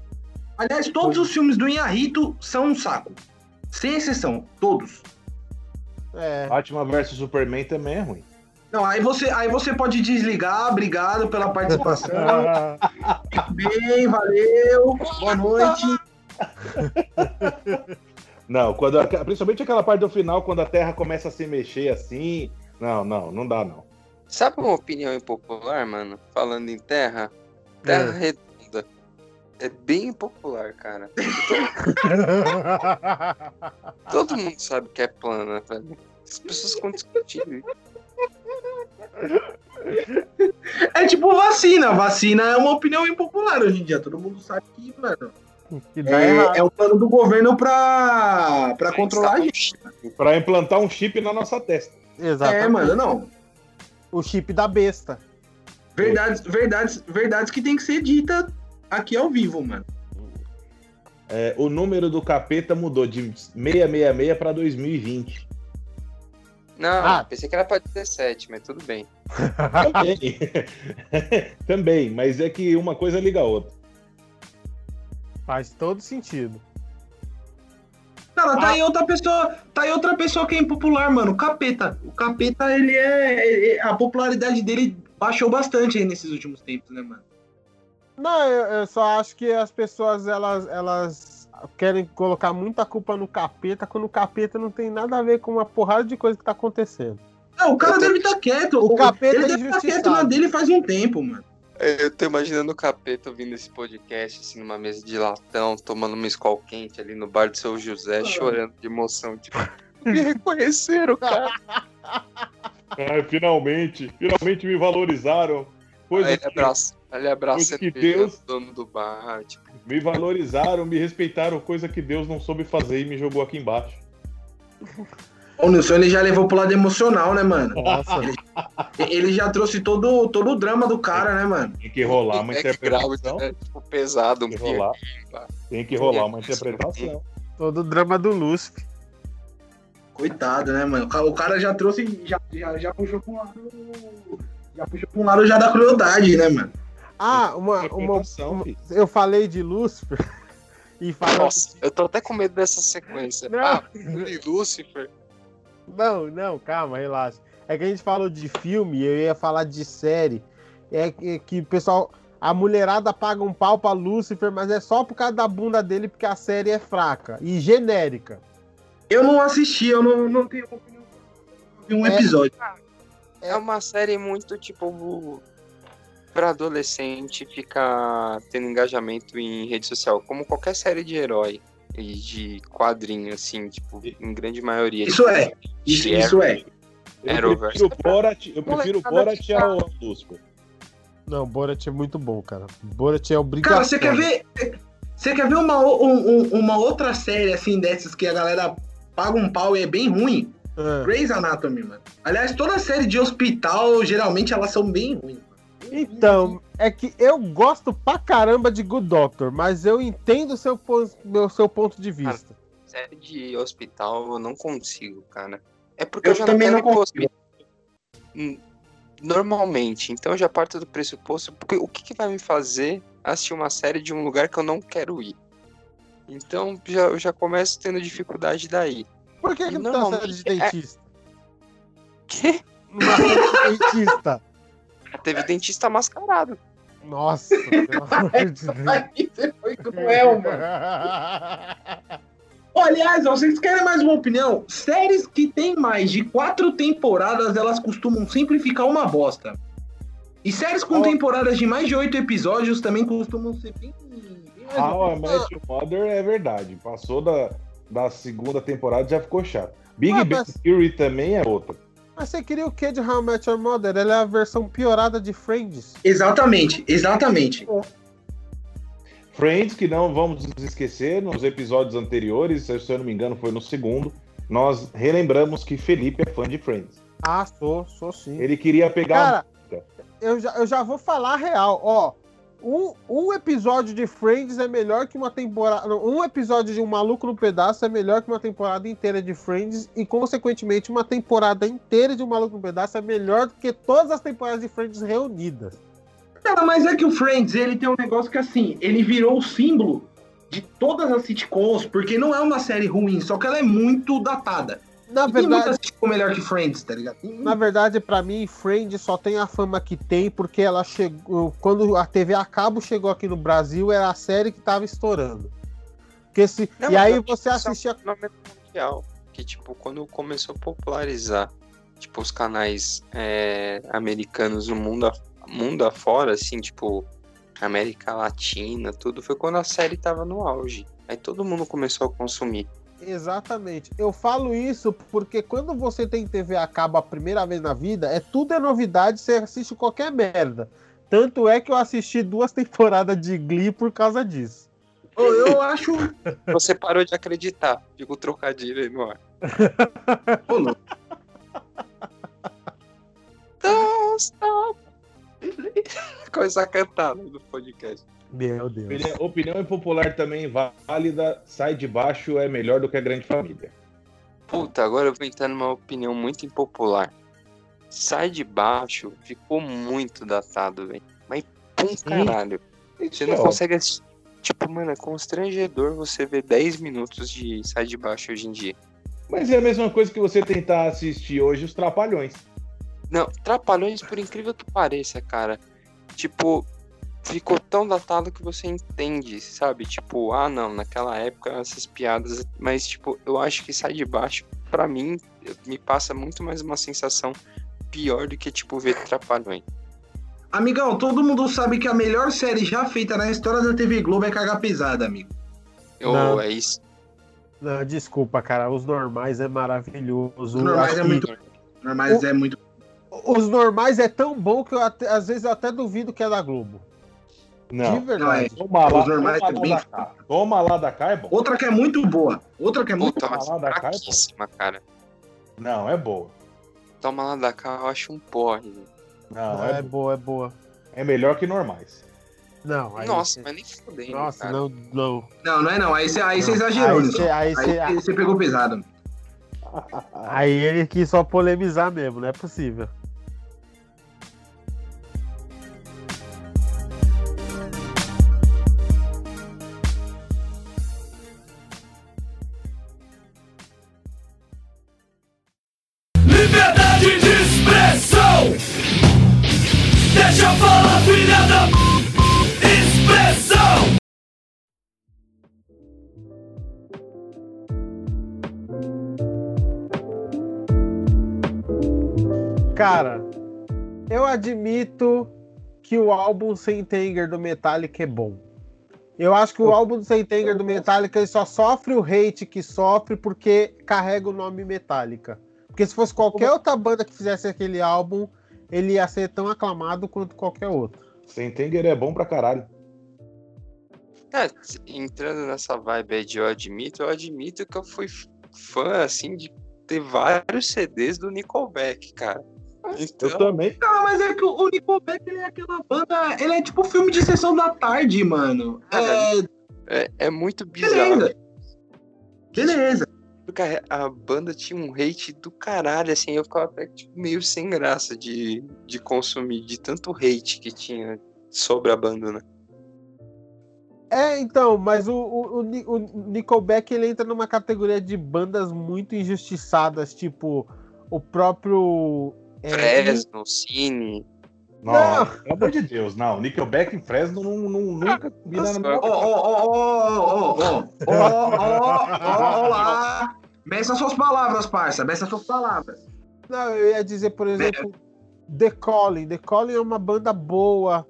Aliás, todos os filmes do Inharito são um saco. Sem exceção, todos. é. Batman vs Superman também é ruim. Não, aí você, aí você pode desligar, obrigado pela participação. Bem, valeu, boa noite. Não, quando principalmente aquela parte do final, quando a Terra começa a se mexer assim. Não, não, não dá não. Sabe uma opinião impopular, mano? Falando em terra? Terra redonda. É bem impopular, cara. Todo mundo sabe que é plana, velho. As pessoas ficam discutindo. É tipo vacina. Vacina é uma opinião impopular hoje em dia. Todo mundo sabe que, mano, que é, é o plano do governo pra, pra controlar a gente. Pra implantar um chip na nossa testa. Exatamente. É, mano, não. O chip da besta. Verdades, verdades, verdades que tem que ser dita aqui ao vivo, mano. É, o número do capeta mudou de 666 para 2020. Não, Ah. pensei que era pra 17, mas tudo bem. Também. Também, mas é que uma coisa liga a outra. Faz todo sentido. Cara, tá aí outra pessoa, tá aí outra pessoa que é impopular, mano. O Capeta. O Capeta, ele é, é- a popularidade dele baixou bastante aí nesses últimos tempos, né, mano? Não, eu, eu só acho que as pessoas elas, elas querem colocar muita culpa no capeta, quando o capeta não tem nada a ver com uma porrada de coisa que tá acontecendo. Não, o cara tô- deve estar quieto. O capeta ele é deve estar injustiçado. quieto na dele faz um tempo, mano. Eu tô imaginando o capeta ouvindo esse podcast, assim, numa mesa de latão, tomando uma escola quente ali no bar do seu José, chorando de emoção. Tipo, me reconheceram, cara. Ai, finalmente, finalmente me valorizaram. Coisa Aí ele que abraça, ele abraça que ele, Deus- o dono do bar, tipo, me valorizaram, me respeitaram, coisa que Deus não soube fazer e me jogou aqui embaixo. O Nilson, ele já levou pro lado emocional, né, mano? Nossa, Ele já trouxe todo, todo o drama do cara, né, mano? Tem que rolar uma interpretação. né, tipo, pesado, Tem que rolar, tem que rolar uma interpretação. todo o drama do Lúcifer. Coitado, né, mano? O cara já trouxe, já, já, já puxou pra um lado. Já puxou pra um lado já da crueldade, né, mano? Ah, uma, uma, Interpretação, uma- filho. eu falei de Lúcifer e. Nossa, eu tô até com medo dessa sequência. Não. Ah, e Lucifer. Não, não, calma, relaxa. É que a gente falou de filme, eu ia falar de série. É que, que o pessoal. A mulherada paga um pau pra Lúcifer, mas é só por causa da bunda dele, porque a série é fraca e genérica. Eu não assisti, eu não, não tenho opinião. Vi um É. episódio. É uma série muito, tipo, pra adolescente ficar tendo engajamento em rede social, como qualquer série de herói e de quadrinho, assim, tipo, em grande maioria. Isso é. Isso, isso é. Eu prefiro Borat, eu prefiro Borat ao Lúcifer. Não, Borat é muito bom, cara. Borat é obrigatório. Cara, você quer ver. Você quer ver uma, o- um- um- uma outra série assim dessas que a galera paga um pau e é bem ruim? Ah, Grey's Anatomy, mano. Aliás, toda série de hospital, geralmente, elas são bem ruins. Então, é que eu gosto pra caramba de Good Doctor, mas eu entendo o seu, meu, seu ponto de vista. Série de hospital eu não consigo, cara. É porque eu, Eu já também não consigo. hospital. Hum, Normalmente, então eu já parto do pressuposto, porque o que, que vai me fazer assistir uma série de um lugar que eu não quero ir? Então já, eu já começo tendo dificuldade daí. Por que, que não uma série de é- dentista? Que? Uma série de dentista. Teve dentista mascarado. Nossa, pelo amor de Deus. Foi cruel, mano. Aliás, vocês querem mais uma opinião? Séries que tem mais de quatro temporadas, elas costumam sempre ficar uma bosta. E séries com Ó. temporadas de mais de oito episódios também costumam ser bem. I Met Your Mother é verdade. Passou da, da segunda temporada já ficou chato. Big Ué, Bang mas- Theory também é outra. Mas você queria o que de How I Met Your Mother? Ela é a versão piorada de Friends. Exatamente, exatamente. Friends, que não vamos nos esquecer, nos episódios anteriores, se eu não me engano foi no segundo, nós relembramos que Felipe é fã de Friends. Ah, sou, sou sim. Ele queria pegar. Cara, eu já, eu já vou falar a real, ó. Um, um episódio de Friends é melhor que uma temporada. não, Um episódio de Um Maluco no Pedaço é melhor que uma temporada inteira de Friends. E, consequentemente, uma temporada inteira de Um Maluco no Pedaço é melhor do que todas as temporadas de Friends reunidas. Cara, mas é que o Friends, ele tem um negócio que assim, ele virou o símbolo de todas as sitcoms, porque não é uma série ruim, só que ela é muito datada. Na E verdade, sitcom melhor que Friends, tá ligado? Na verdade, pra mim, Friends só tem a fama que tem porque ela chegou. Quando a TV a cabo chegou aqui no Brasil, era a série que tava estourando. Porque se, Não, e aí eu você assistia. é mundial. Que, tipo, quando começou a popularizar, tipo, os canais é, americanos no mundo, mundo afora, assim, tipo, América Latina, tudo, foi quando a série tava no auge. Aí todo mundo começou a consumir. Exatamente. Eu falo isso porque quando você tem TV a cabo a primeira vez na vida, é tudo é novidade, você assiste qualquer merda. Tanto é que eu assisti duas temporadas de Glee por causa disso. Eu acho. Você parou de acreditar. Digo trocadilho aí no ar. Ô, louco. Don't stop. Começar a cantar no podcast. Meu Deus. Opinião, opinião impopular também válida. Sai de baixo é melhor do que a grande família. Puta, agora eu vou entrar numa opinião muito impopular. Sai de baixo ficou muito datado, velho. Mas pum caralho. Você não Então, consegue assistir. Tipo, mano, é constrangedor você ver 10 minutos de Sai de baixo hoje em dia. Mas é a mesma coisa que você tentar assistir hoje os Trapalhões. Não, Trapalhões, por incrível que pareça, cara. Tipo, ficou tão datado que você entende, sabe? Tipo, ah, não, naquela época essas piadas. Mas, tipo, eu acho que Sai de baixo, pra mim, me passa muito mais uma sensação pior do que, tipo, ver Trapalhões. Amigão, todo mundo sabe que a melhor série já feita na história da TV Globo é Cagar Pesada, amigo. Não. é isso. Não, desculpa, cara. Os normais é maravilhoso. Os normais é muito. Mas O- é muito. Os normais é tão bom que eu até- às vezes eu até duvido que é da Globo. De Não. verdade. Toma lá, Os normais toma é lá bem- da cá. Toma lá da cá é bom. Outra que é muito boa. Outra que é muito. Toma lá da cá é cara. Não, é boa. Toma lá da cá, eu acho um porre. velho. Não, é é, boa, é boa. é melhor que normais. Não, aí Nossa, cê- mas nem fudendo, Nossa, cara. não, não. Não, não é não. Aí você aí você Não. exagerou, Aí Nilson. cê- aí cê- Aí você pegou pesado. Aí ele quis só polemizar mesmo, não é possível. Cara, eu admito que o álbum Sentenger do Metallica é bom. Eu acho que o álbum do Sentenger do Metallica ele só sofre o hate que sofre porque carrega o nome Metallica. Porque se fosse qualquer outra banda que fizesse aquele álbum, ele ia ser tão aclamado quanto qualquer outro. Sentenger é bom pra caralho. É, entrando nessa vibe aí de eu admito, eu admito que eu fui fã, assim, de ter vários CDs do Nickelback, cara. Então, Eu também. Não, mas é que o Nickelback ele é aquela banda. Ele é tipo filme de sessão da tarde, mano. É, é, é muito bizarro. beleza. Beleza. Cara, a banda tinha um hate do caralho, assim, eu ficava até tipo, meio sem graça de, de consumir, de tanto hate que tinha sobre a banda, né? É, então, mas o, o, o Nickelback ele entra numa categoria de bandas muito injustiçadas, tipo o próprio. É... Fresno, Cine. Não, não, pelo amor de Deus, não. Nickelback e Fresno não, não, nunca oh, Ô, ô, ô, ô, ô, ô, ô, ô, oh, oh, suas palavras, parça. Meça suas palavras. Não, eu ia dizer, por exemplo, The Calling. The Calling é uma banda boa.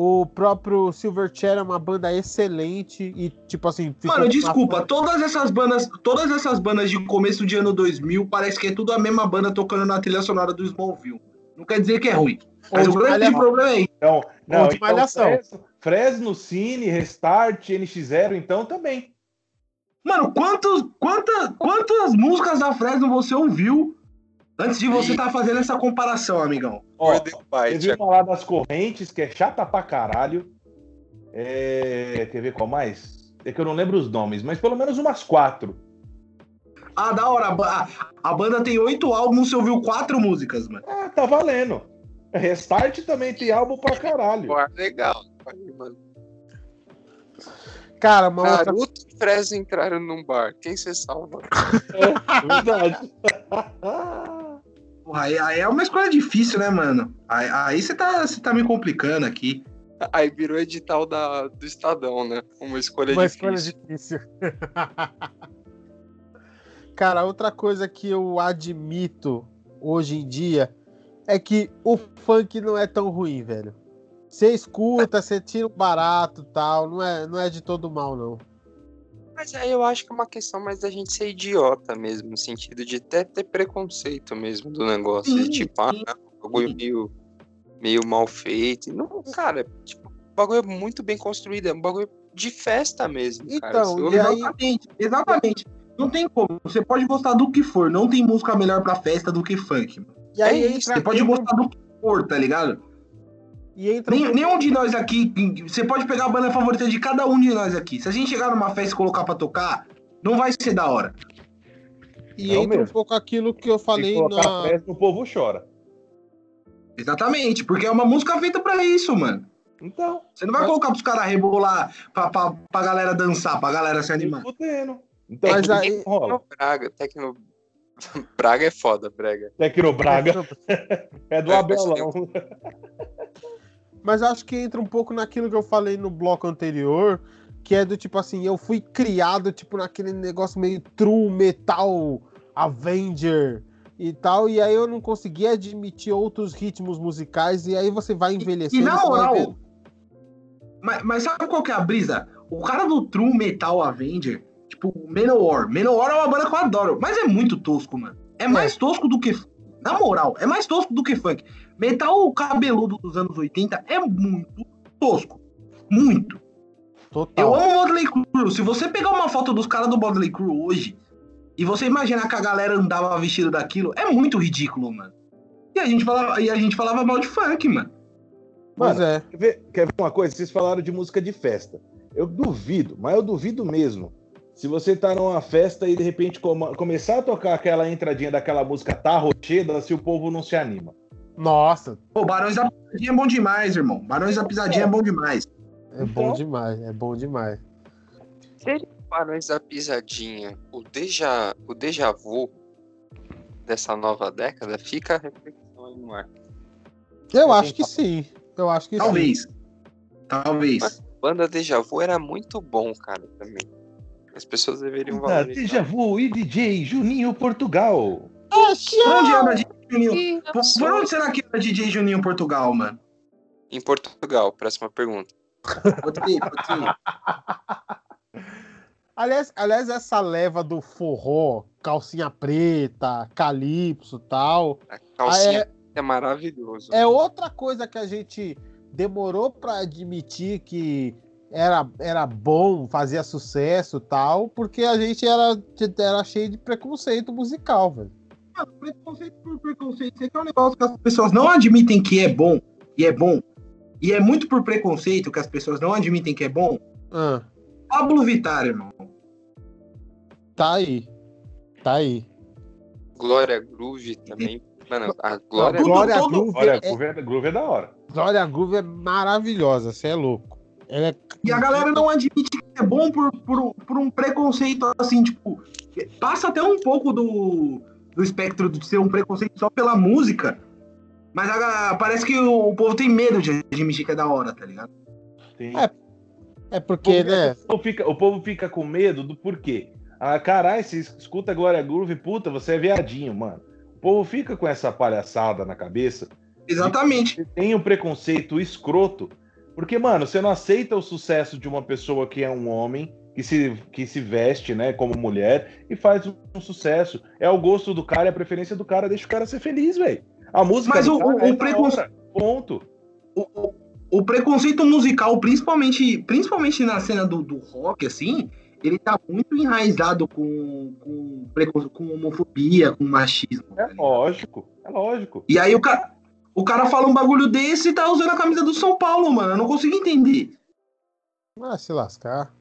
O próprio Silverchair é uma banda excelente e, tipo assim... Mano, desculpa, todas essas bandas, todas essas bandas de começo de ano 2000, parece que é tudo a mesma banda tocando na trilha sonora do Smallville. Não quer dizer que é ruim. Mas Ou o de grande Malhação. problema é isso. Então, não, de então Malhação. Fresno, Fresno, Cine, Restart, NX0, então também. Mano, quantos, quantas, quantas músicas da Fresno você ouviu antes de você estar fazendo essa comparação, amigão? Ó, eu vi falar das correntes, que é chata pra caralho. É, Quer ver qual mais? É que eu não lembro os nomes, mas pelo menos umas quatro. Ah, da hora. A, a banda tem oito álbuns, você ouviu quatro músicas, mano. Ah, tá valendo. Restart também tem álbum pra caralho. Pô, legal. Mano. Cara, uma outra... Naruto e Fresno entraram num bar. Quem você salva? É verdade. Porra, aí, aí é uma escolha difícil, né, mano? Aí, você tá, tá me complicando aqui. Aí virou edital da, do Estadão, né? Uma escolha Uma difícil. escolha difícil. Cara, outra coisa que eu admito hoje em dia é que o funk não é tão ruim, velho. Você escuta, você tira o barato e tal, não é, não é de todo mal, não. Mas aí eu acho que é uma questão mais da gente ser idiota mesmo, no sentido de até ter preconceito mesmo do negócio. Sim, de tipo, ah, um bagulho meio, meio mal feito. Não, cara, tipo, o bagulho é muito bem construído, é um bagulho de festa mesmo, cara. Então, Você e ouve- aí- Exatamente, exatamente. Não tem como. Você pode gostar do que for. Não tem música melhor pra festa do que funk. mano. E aí É isso, Você pode gostar do que for, tá ligado? E entra Nem, nenhum de nós aqui. Você pode pegar a banda favorita de cada um de nós aqui. Se a gente chegar numa festa e colocar pra tocar, não vai ser da hora. E Não entra um pouco aquilo que eu Se falei colocar na. Fresno, o povo chora. Exatamente, porque é uma música feita pra isso, mano. Então, Você não vai Mas- colocar pros caras rebolar pra, pra, pra galera dançar, pra galera se animar. fudendo. Então, Mas não aí- rola. Braga, Tecno. Braga é foda, Braga. Tecno Braga é do É, Abelão. Mas acho que entra um pouco naquilo que eu falei no bloco anterior, que é do tipo assim, eu fui criado tipo naquele negócio meio true metal Avenger e tal, e aí eu não conseguia admitir outros ritmos musicais, e aí você vai E envelhecendo. na você vai moral, vendo- mas, mas sabe qual que é a brisa? O cara do True Metal Avenger, tipo, Manowar. Manowar é uma banda que eu adoro, mas é muito tosco, mano. É mais tosco do que. Na moral, é mais tosco do que funk. Metal cabeludo dos anos 80 é muito tosco. Muito. Eu Total. amo o Bodley Crew. Se você pegar uma foto dos caras do Bodley Crew hoje e você imaginar que a galera andava vestido daquilo, é muito ridículo, mano. E a gente falava, e a gente falava mal de funk, mano. Mano, é. Quer ver, quer ver uma coisa? Vocês falaram de música de festa. Eu duvido, mas eu duvido mesmo. Se você tá numa festa e de repente come- começar a tocar aquela entradinha daquela música Tá Rocheda, se o povo não se anima. Nossa, Pô, Barões da Pisadinha é bom demais, irmão. Barões da Pisadinha é bom demais. é Então- bom demais, é bom demais. Seria Barões da Pisadinha o déjà, o déjà vu dessa nova década? Fica a reflexão aí no ar. Eu acho que sim. Eu acho que sim. Talvez. Talvez. Mas- Banda Déjà Vu era muito bom, cara, também. As pessoas deveriam Ah, valorizar. Deja Vu e DJ Juninho Portugal. Por onde anda DJ Juninho? Por, por onde será que anda DJ Juninho Portugal, mano? Em Portugal, próxima pergunta. Aliás, aliás, essa leva do forró, calcinha preta, calypso e tal, A calcinha Ah, é, maravilhoso. é outra coisa que a gente demorou pra admitir que era, era bom, fazia sucesso e tal, porque a gente era, era cheio de preconceito musical, velho. mano, preconceito por preconceito. Isso aqui é um negócio que as pessoas não admitem que é bom, e é bom. E é muito por preconceito que as pessoas não admitem que é bom. Ah, Pablo Vittar, irmão. tá aí. Tá aí. Glória Groove também. Mano, a Glória. Glória Groove Olha, é, Groove é, Groove é da hora. Glória Groove é maravilhosa, você é louco. Ela é... E a galera não admite que é bom por, por, por um preconceito, assim, tipo, passa até um pouco do, do espectro de ser um preconceito só pela música, mas a- parece que o, o povo tem medo de admitir que é da hora, tá ligado? Tem- É, É porque, Porque né? o, povo fica, o povo fica com medo do porquê. Ah, caralho, você escuta Glória Groove, puta, você é viadinho, mano. O povo fica com essa palhaçada na cabeça. Exatamente. Tem um preconceito escroto. Porque, mano, você não aceita o sucesso de uma pessoa que é um homem, que se, que se veste, né, como mulher, e faz um, sucesso. É o gosto do cara, é a preferência do cara, deixa o cara ser feliz, velho. A música Mas o- o- é o da preconce- hora, Ponto. O, o- o preconceito musical, principalmente, principalmente na cena do, do rock, assim, ele tá muito enraizado com, com, com homofobia, com machismo. É ligado? lógico, é lógico. E aí o cara, o cara fala um bagulho desse e tá usando a camisa do São Paulo, mano. Eu não consigo entender. Ah, se lascar.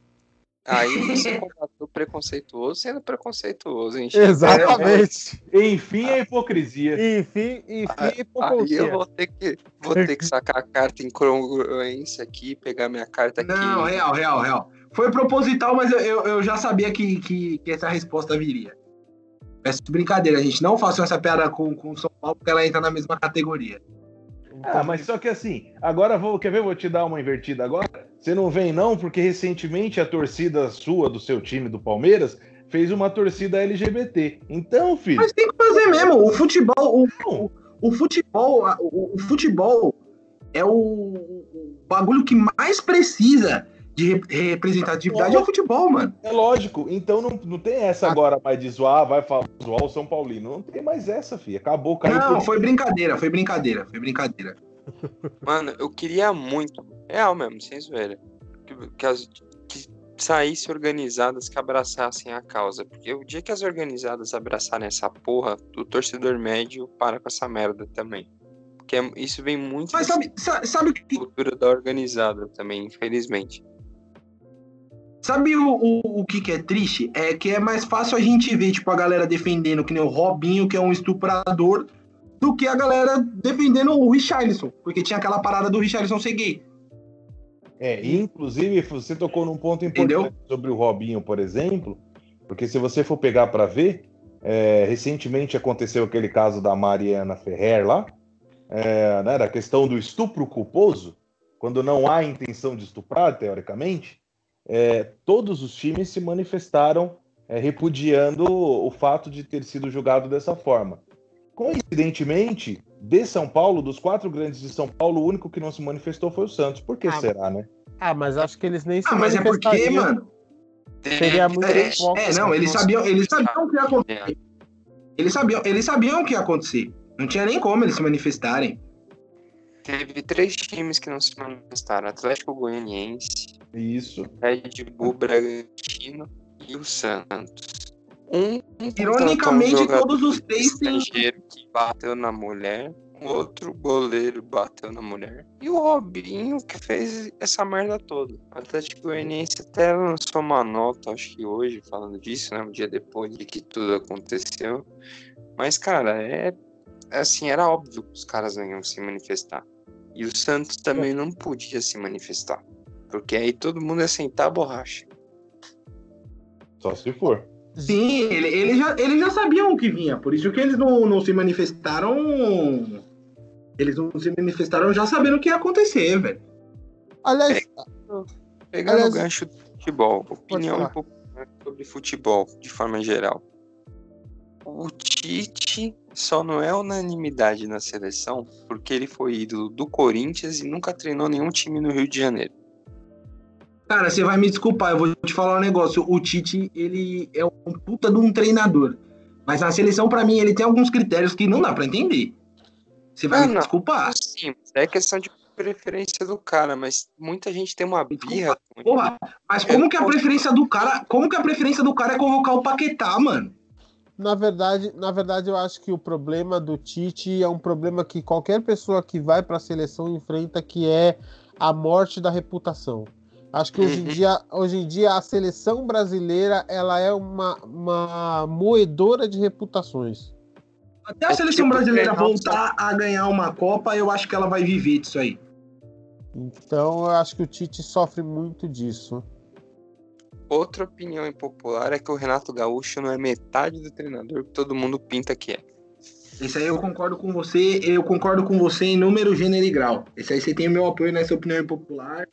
Aí você combateu preconceituoso sendo preconceituoso, hein? Exatamente. Enfim, a hipocrisia. Enfim, enfim, Aí eu hipocrisia. vou ter que, vou ter que sacar a carta em congruência aqui, pegar minha carta aqui. Não, real, real, real. Foi proposital, mas eu, eu, eu já sabia que, que, que essa resposta viria. Peço brincadeira, gente. Não façam essa piada com com o São Paulo, porque ela entra na mesma categoria. Ah, mas só que assim, agora vou, quer ver? Vou te dar uma invertida agora. Você não vem não, porque recentemente a torcida sua, do seu time, do Palmeiras, fez uma torcida LGBT. Então, filho, Mas tem que fazer mesmo. O futebol, o, não. o futebol, o, o futebol é o, o bagulho que mais precisa de rep- representatividade é o futebol, mano. é lógico. Então não, não tem essa agora mais de zoar, vai falar, zoar o São Paulino. Não tem mais essa, filho. Acabou, caiu Não, por- foi brincadeira, foi brincadeira, foi brincadeira. Mano, eu queria muito, real mesmo, sem zoeira, que, que, as, que saísse organizadas que abraçassem a causa. Porque o dia que as organizadas abraçarem essa porra, o torcedor médio para com essa merda também. Porque é- isso vem muito Mas da sabe, sa- sabe o que, cultura da organizada também, infelizmente. Sabe o, o, o que, que é triste? É que é mais fácil a gente ver, tipo, a galera defendendo que nem o Robinho, que é um estuprador, do que a galera defendendo o Richarlison. Porque tinha aquela parada do Richarlison ser gay. É, e, inclusive você tocou num ponto importante Entendeu? sobre o Robinho, por exemplo, porque se você for pegar para ver, é, recentemente aconteceu aquele caso da Mariana Ferrer lá, é, né, da questão do estupro culposo, quando não há intenção de estuprar, teoricamente, é, todos os times se manifestaram é, repudiando o fato de ter sido julgado dessa forma. Coincidentemente, de São Paulo, dos quatro grandes de São Paulo, o único que não se manifestou foi o Santos. Por que Ah, será, né? Ah, mas acho que eles nem se Ah, mas é porque, mano. Seria muito Teve pouco. É, não, eles sabiam, eles sabiam o que ia É. acontecer. Eles sabiam, eles sabiam o que ia acontecer. Não tinha nem como eles se manifestarem. Teve três times que não se manifestaram: Atlético Goianiense, Isso. Red Bull Bragantino e o Santos. Um, um Ironicamente, um todos os três têm. que bateu na mulher, um outro goleiro bateu na mulher e o Robinho que fez essa merda toda. O Atlético Goianiense até lançou uma nota, acho que hoje, falando disso, né, um dia depois de que tudo aconteceu. Mas, cara, é assim, era óbvio que os caras não iam se manifestar. E o Santos também não podia se manifestar. Porque aí todo mundo ia sentar a borracha. Só se for. Sim, ele- eles já, eles já sabiam o que vinha. Por isso que eles não, não se manifestaram. Eles não se manifestaram já sabendo o que ia acontecer, velho. Aliás, Pegando Aliás, o gancho do futebol, opinião um pouco mais sobre futebol, de forma geral. O Tite só não é unanimidade na seleção porque ele foi ídolo do Corinthians e nunca treinou nenhum time no Rio de Janeiro. Cara, você vai me desculpar, eu vou te falar um negócio. O Tite, ele é um puta de um treinador. Mas na seleção, pra mim, ele tem alguns critérios que não dá pra entender. Você vai me não. desculpar. Sim, é questão de preferência do cara, mas muita gente tem uma birra. Porra, mas como que a preferência do cara. Como que a preferência do cara é convocar o Paquetá, mano? Na verdade, na verdade, eu acho que o problema do Tite é um problema que qualquer pessoa que vai para a seleção enfrenta, que é a morte da reputação. Acho que hoje em Uhum. dia, hoje em dia a seleção brasileira ela é uma, uma moedora de reputações. Até a É seleção tipo brasileira voltar a ganhar uma Copa, eu acho que ela vai viver disso aí. Então eu acho que o Tite sofre muito disso. Outra opinião impopular é que o Renato Gaúcho não é metade do treinador que todo mundo pinta que é. Esse aí eu concordo com você, eu concordo com você em número, gênero e grau. Esse aí você tem o meu apoio nessa opinião impopular.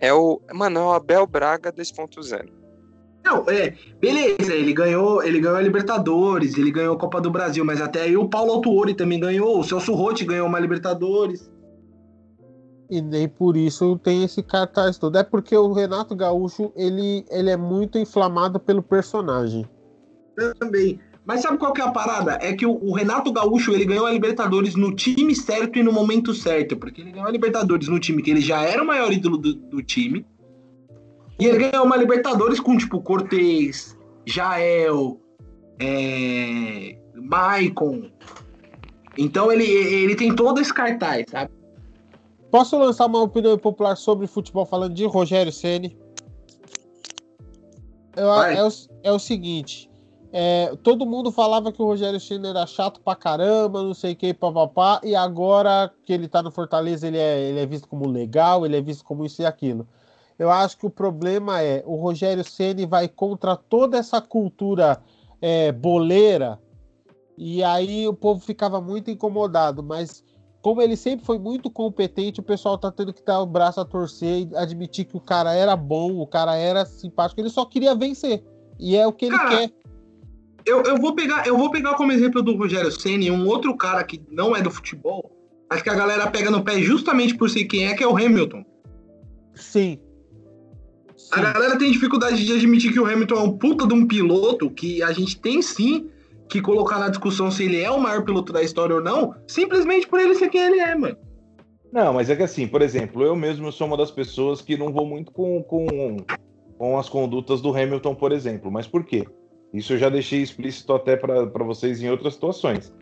É o. Mano, é o Abel Braga 2.0. Não, é, beleza, ele ganhou, ele ganhou a Libertadores, ele ganhou a Copa do Brasil, mas até aí o Paulo Autuori também ganhou, o Celso Rotti ganhou uma Libertadores. E nem por isso tem esse cartaz todo. É porque o Renato Gaúcho ele, ele é muito inflamado pelo personagem. Também. Mas sabe qual que é a parada? É que o, o Renato Gaúcho, ele ganhou a Libertadores no time certo e no momento certo, porque ele ganhou a Libertadores no time que ele já era o maior ídolo do, do time. E ele ganhou uma Libertadores com, tipo, Cortez, Jael, é, Maicon. Então ele, ele tem todo esse cartaz, sabe? Posso lançar uma opinião popular sobre futebol falando de Rogério Ceni? Vai. É, o, é o seguinte. é, todo mundo falava que o Rogério Ceni era chato pra caramba, não sei o que, papapá, e agora que ele tá no Fortaleza, ele é, ele é visto como legal, ele é visto como isso e aquilo. Eu acho que o problema é o Rogério Ceni vai contra toda essa cultura é, boleira, e aí o povo ficava muito incomodado, mas como ele sempre foi muito competente, o pessoal tá tendo que dar o braço a torcer e admitir que o cara era bom, o cara era simpático, ele só queria vencer. E é o que ele Cara, quer. Eu, eu, vou pegar, eu vou pegar como exemplo do Rogério Ceni um outro cara que não é do futebol, mas que a galera pega no pé justamente por ser quem é, que é o Hamilton. Sim. A Sim. galera tem dificuldade de admitir que o Hamilton é um puta de um piloto, que a gente tem sim que colocar na discussão se ele é o maior piloto da história ou não, simplesmente por ele ser quem ele é, mano. Não, mas é que assim, por exemplo, eu mesmo sou uma das pessoas que não vou muito com, com, com as condutas do Hamilton, por exemplo. Mas por quê? Isso eu já deixei explícito até para vocês em outras situações.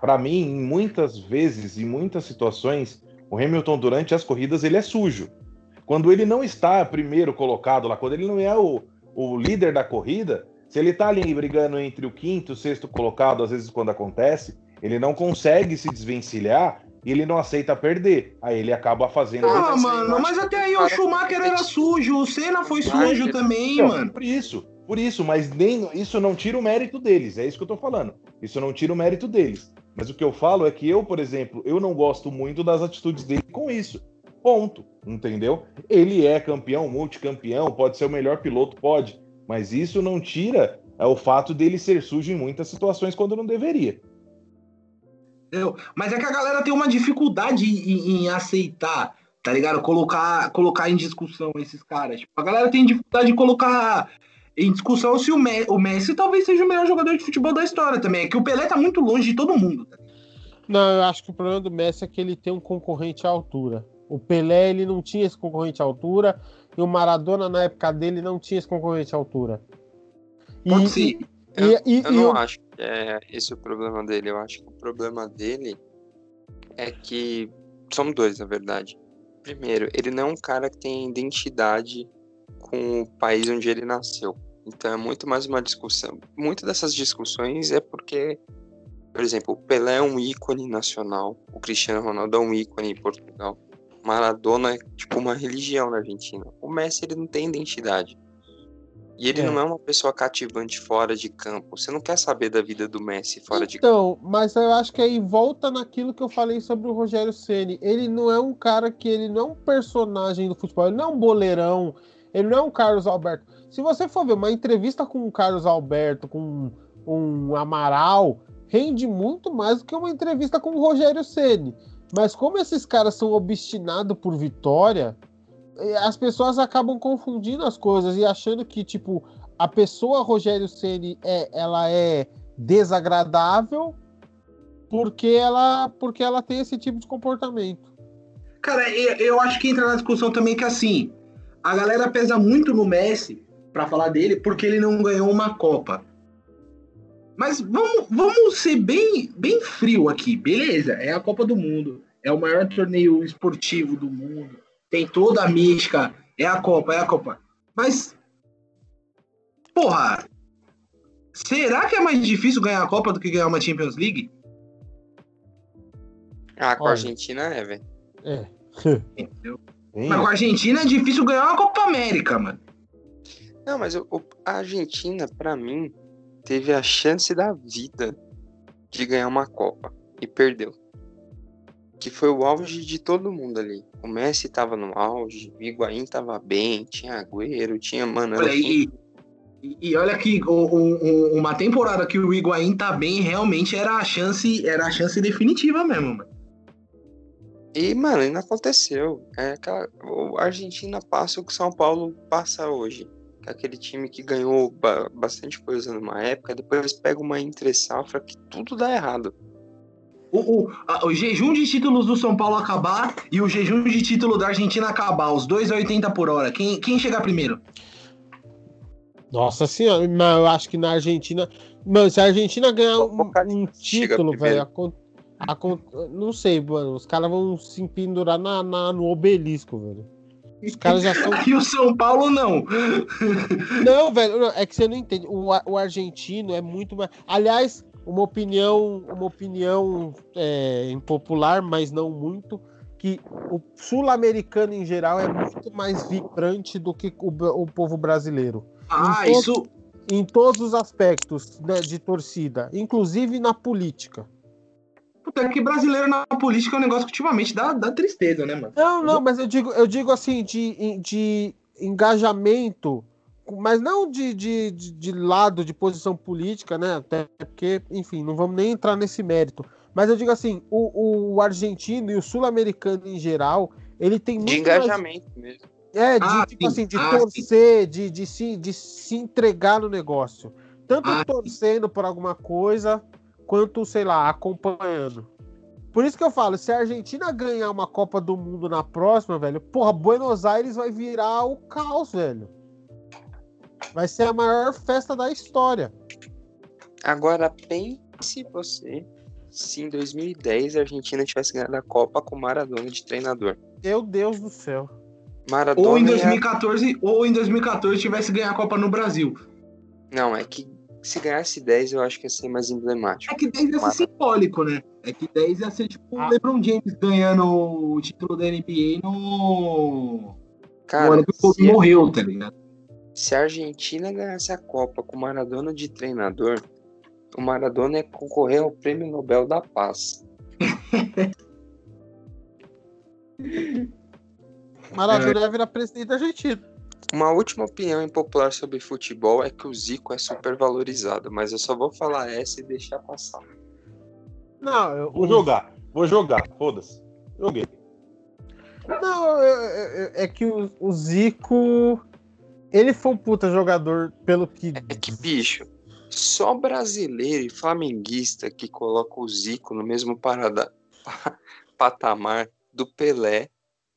Para mim, muitas vezes, em muitas situações, o Hamilton durante as corridas ele é sujo. Quando ele não está primeiro colocado lá, quando ele não é o, o líder da corrida, se ele tá ali brigando entre o quinto e o sexto colocado, às vezes quando acontece, ele não consegue se desvencilhar e ele não aceita perder. Aí ele acaba fazendo. Ah, mano, mas até aí o Schumacher era sujo, o Senna foi sujo ele- também, Então, mano. Por isso, por isso, mas nem isso não tira o mérito deles, é isso que eu tô falando. Isso não tira o mérito deles. Mas o que eu falo é que eu, por exemplo, eu não gosto muito das atitudes dele com isso. Ponto. Entendeu? Ele é campeão, multicampeão, pode ser o melhor piloto, pode. Mas isso não tira é, o fato dele ser sujo em muitas situações quando não deveria. Entendeu? Mas é que a galera tem uma dificuldade em, em aceitar, tá ligado? Colocar, colocar em discussão esses caras. Tipo, a galera tem dificuldade de colocar em discussão se o, Me- o Messi talvez seja o melhor jogador de futebol da história também. É que o Pelé tá muito longe de todo mundo. Tá? Não, eu acho que o problema do Messi é que ele tem um concorrente à altura. O Pelé, ele não tinha esse concorrente à altura, e o Maradona, na época dele, não tinha esse concorrente à altura. E, Pode ser. e, e- Eu e não o- acho que é esse o problema dele. Eu acho que o problema dele é que são dois, na verdade. Primeiro, ele não é um cara que tem identidade com o país onde ele nasceu. Então é muito mais uma discussão. Muitas dessas discussões é porque, por exemplo, o Pelé é um ícone nacional, o Cristiano Ronaldo é um ícone em Portugal. Maradona é tipo uma religião na Argentina. O Messi ele não tem identidade. E ele É. não é uma pessoa cativante fora de campo. Você não quer saber da vida do Messi fora de campo. Então, mas eu acho que aí volta naquilo que eu falei sobre o Rogério Ceni. Ele não é um cara que ele não é um personagem do futebol, ele não é um boleirão, ele não é um Carlos Alberto. Se você for ver uma entrevista com o Carlos Alberto, com um Amaral, rende muito mais do que uma entrevista com o Rogério Ceni. Mas como esses caras são obstinados por vitória, eh, as pessoas acabam confundindo as coisas e achando que tipo a pessoa Rogério Ceni é ela é desagradável porque ela porque ela tem esse tipo de comportamento. Cara, eu, acho que entra na discussão também que assim, a galera pesa muito no Messi pra falar dele porque ele não ganhou uma Copa. Mas vamos, vamos ser bem, bem frio aqui, beleza? É a Copa do Mundo, é o maior torneio esportivo do mundo, tem toda a mística, é a Copa, é a Copa. Mas, porra, será que é mais difícil ganhar a Copa do que ganhar uma Champions League? Ah, com a. Argentina é, velho. É. Entendeu? Mas com a Argentina é difícil ganhar uma Copa América, mano. Não, mas o- o- a Argentina, pra mim, teve a chance da vida de ganhar uma Copa e perdeu. Que foi o auge de todo mundo ali. O Messi tava no auge, o Higuaín tava bem, tinha Agüero, tinha Mano. Olha, e, e, olha que o- o- uma temporada que o Higuaín tá bem, realmente era a chance, era a chance definitiva mesmo, mano. E, mano, não aconteceu. É aquela, o Argentina passa o que o São Paulo passa hoje. Que é aquele time que ganhou ba- bastante coisa numa época, depois pega uma entre safra que tudo dá errado. O, o, a- o jejum de títulos do São Paulo acabar e o jejum de título da Argentina acabar, os dois a 80 por hora. Quem, quem chegar primeiro? Nossa senhora, mas eu acho que na Argentina. Mano, se a Argentina ganhar um, um título, velho, não sei, mano. Os caras vão se pendurar na, na- no obelisco, velho. Os caras já são. E o São Paulo não. Não, velho, não, é que você não entende. O, o argentino é muito mais. Aliás, uma opinião, uma opinião é, impopular, mas não muito, que o sul-americano em geral é muito mais vibrante do que o, o povo brasileiro. Ah, isso. Em todos os aspectos né, de torcida, inclusive na política. Puta, é que brasileiro na política é um negócio que ultimamente dá, dá tristeza, né, mano? Não, não, mas eu digo, eu digo assim, de, de engajamento, mas não de, de, de, lado, de posição política, né? Até porque, enfim, não vamos nem entrar nesse mérito. Mas eu digo assim, o, o argentino e o sul-americano em geral, ele tem muito De mais- engajamento mesmo. É, de, Ah, tipo sim. assim, de Ah, torcer, de, de, se, de se entregar no negócio. Tanto Ah, sim. torcendo por alguma coisa, quanto, sei lá, acompanhando. Por isso que eu falo, se a Argentina ganhar uma Copa do Mundo na próxima, velho, porra, Buenos Aires vai virar o caos, velho. Vai ser a maior festa da história. Agora pense você se em 2010 a Argentina tivesse ganhado a Copa com Maradona de treinador. Meu Deus do céu. Maradona Ou em ia- 2014, ou em 2014 tivesse ganhar a Copa no Brasil. Não, é que se ganhasse 10 eu acho que ia ser mais emblemático. É que 10 ia ser simbólico, né? É que 10 ia ser tipo o Ah. LeBron James ganhando o título da NBA no, no Cara, ano que o Kobe se, morreu, tá ligado? se a Argentina ganhasse a Copa com Maradona de treinador, o Maradona ia concorrer ao Prêmio Nobel da Paz. Maradona vai virar presidente da Argentina. Uma última opinião impopular sobre futebol é que o Zico é super valorizado, mas eu só vou falar essa e deixar passar. Não, eu, Vou jogar, vou jogar, foda-se. Joguei. Não, eu- eu- eu- é que o, o Zico. Ele foi um puta jogador, pelo que. É que, bicho, só brasileiro e flamenguista que coloca o Zico no mesmo parada, patamar do Pelé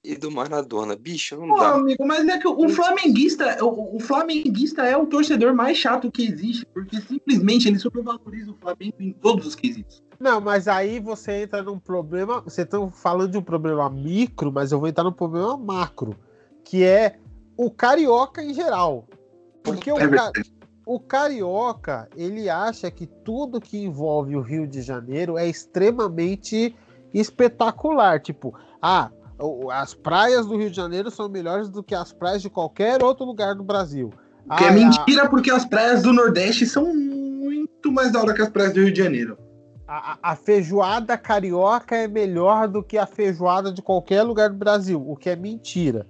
e do Maradona. Bicho, não Pô, dá. amigo, mas é que o flamenguista, o, o flamenguista é o torcedor mais chato que existe, porque simplesmente ele supervaloriza o Flamengo em todos os quesitos. Não, mas aí você entra num problema. Você está falando de um problema micro, mas eu vou entrar num problema macro, que é o carioca em geral. Porque o, É ca- o carioca, ele acha que tudo que envolve o Rio de Janeiro é extremamente espetacular. Tipo, ah, as praias do Rio de Janeiro são melhores do que as praias de qualquer outro lugar do Brasil. Que é Ah, mentira, porque as praias do Nordeste são muito mais da hora que as praias do Rio de Janeiro. a, a- a feijoada carioca é melhor do que a feijoada de qualquer lugar do Brasil, o que é mentira.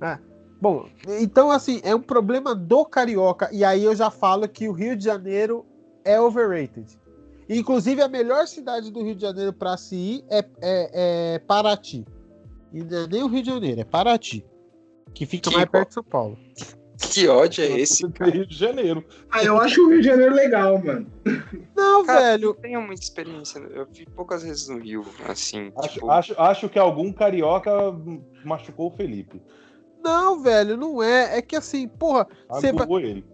Ah, bom, então assim, é um problema do carioca, e aí eu já falo que o Rio de Janeiro é overrated. Inclusive, a melhor cidade do Rio de Janeiro para se ir é, é, é Paraty. E não é nem o Rio de Janeiro, é Paraty. Que fica Que mais perto de São Paulo. Que ódio é esse? Rio de Janeiro. Ah, eu acho o Rio de Janeiro legal, mano. Não, Cara, velho. Eu tenho muita experiência. Eu fui poucas vezes no Rio, assim. Acho, tipo, acho, acho que algum carioca machucou o Felipe. Não, velho, não é. É que assim, porra, você vai. Ele.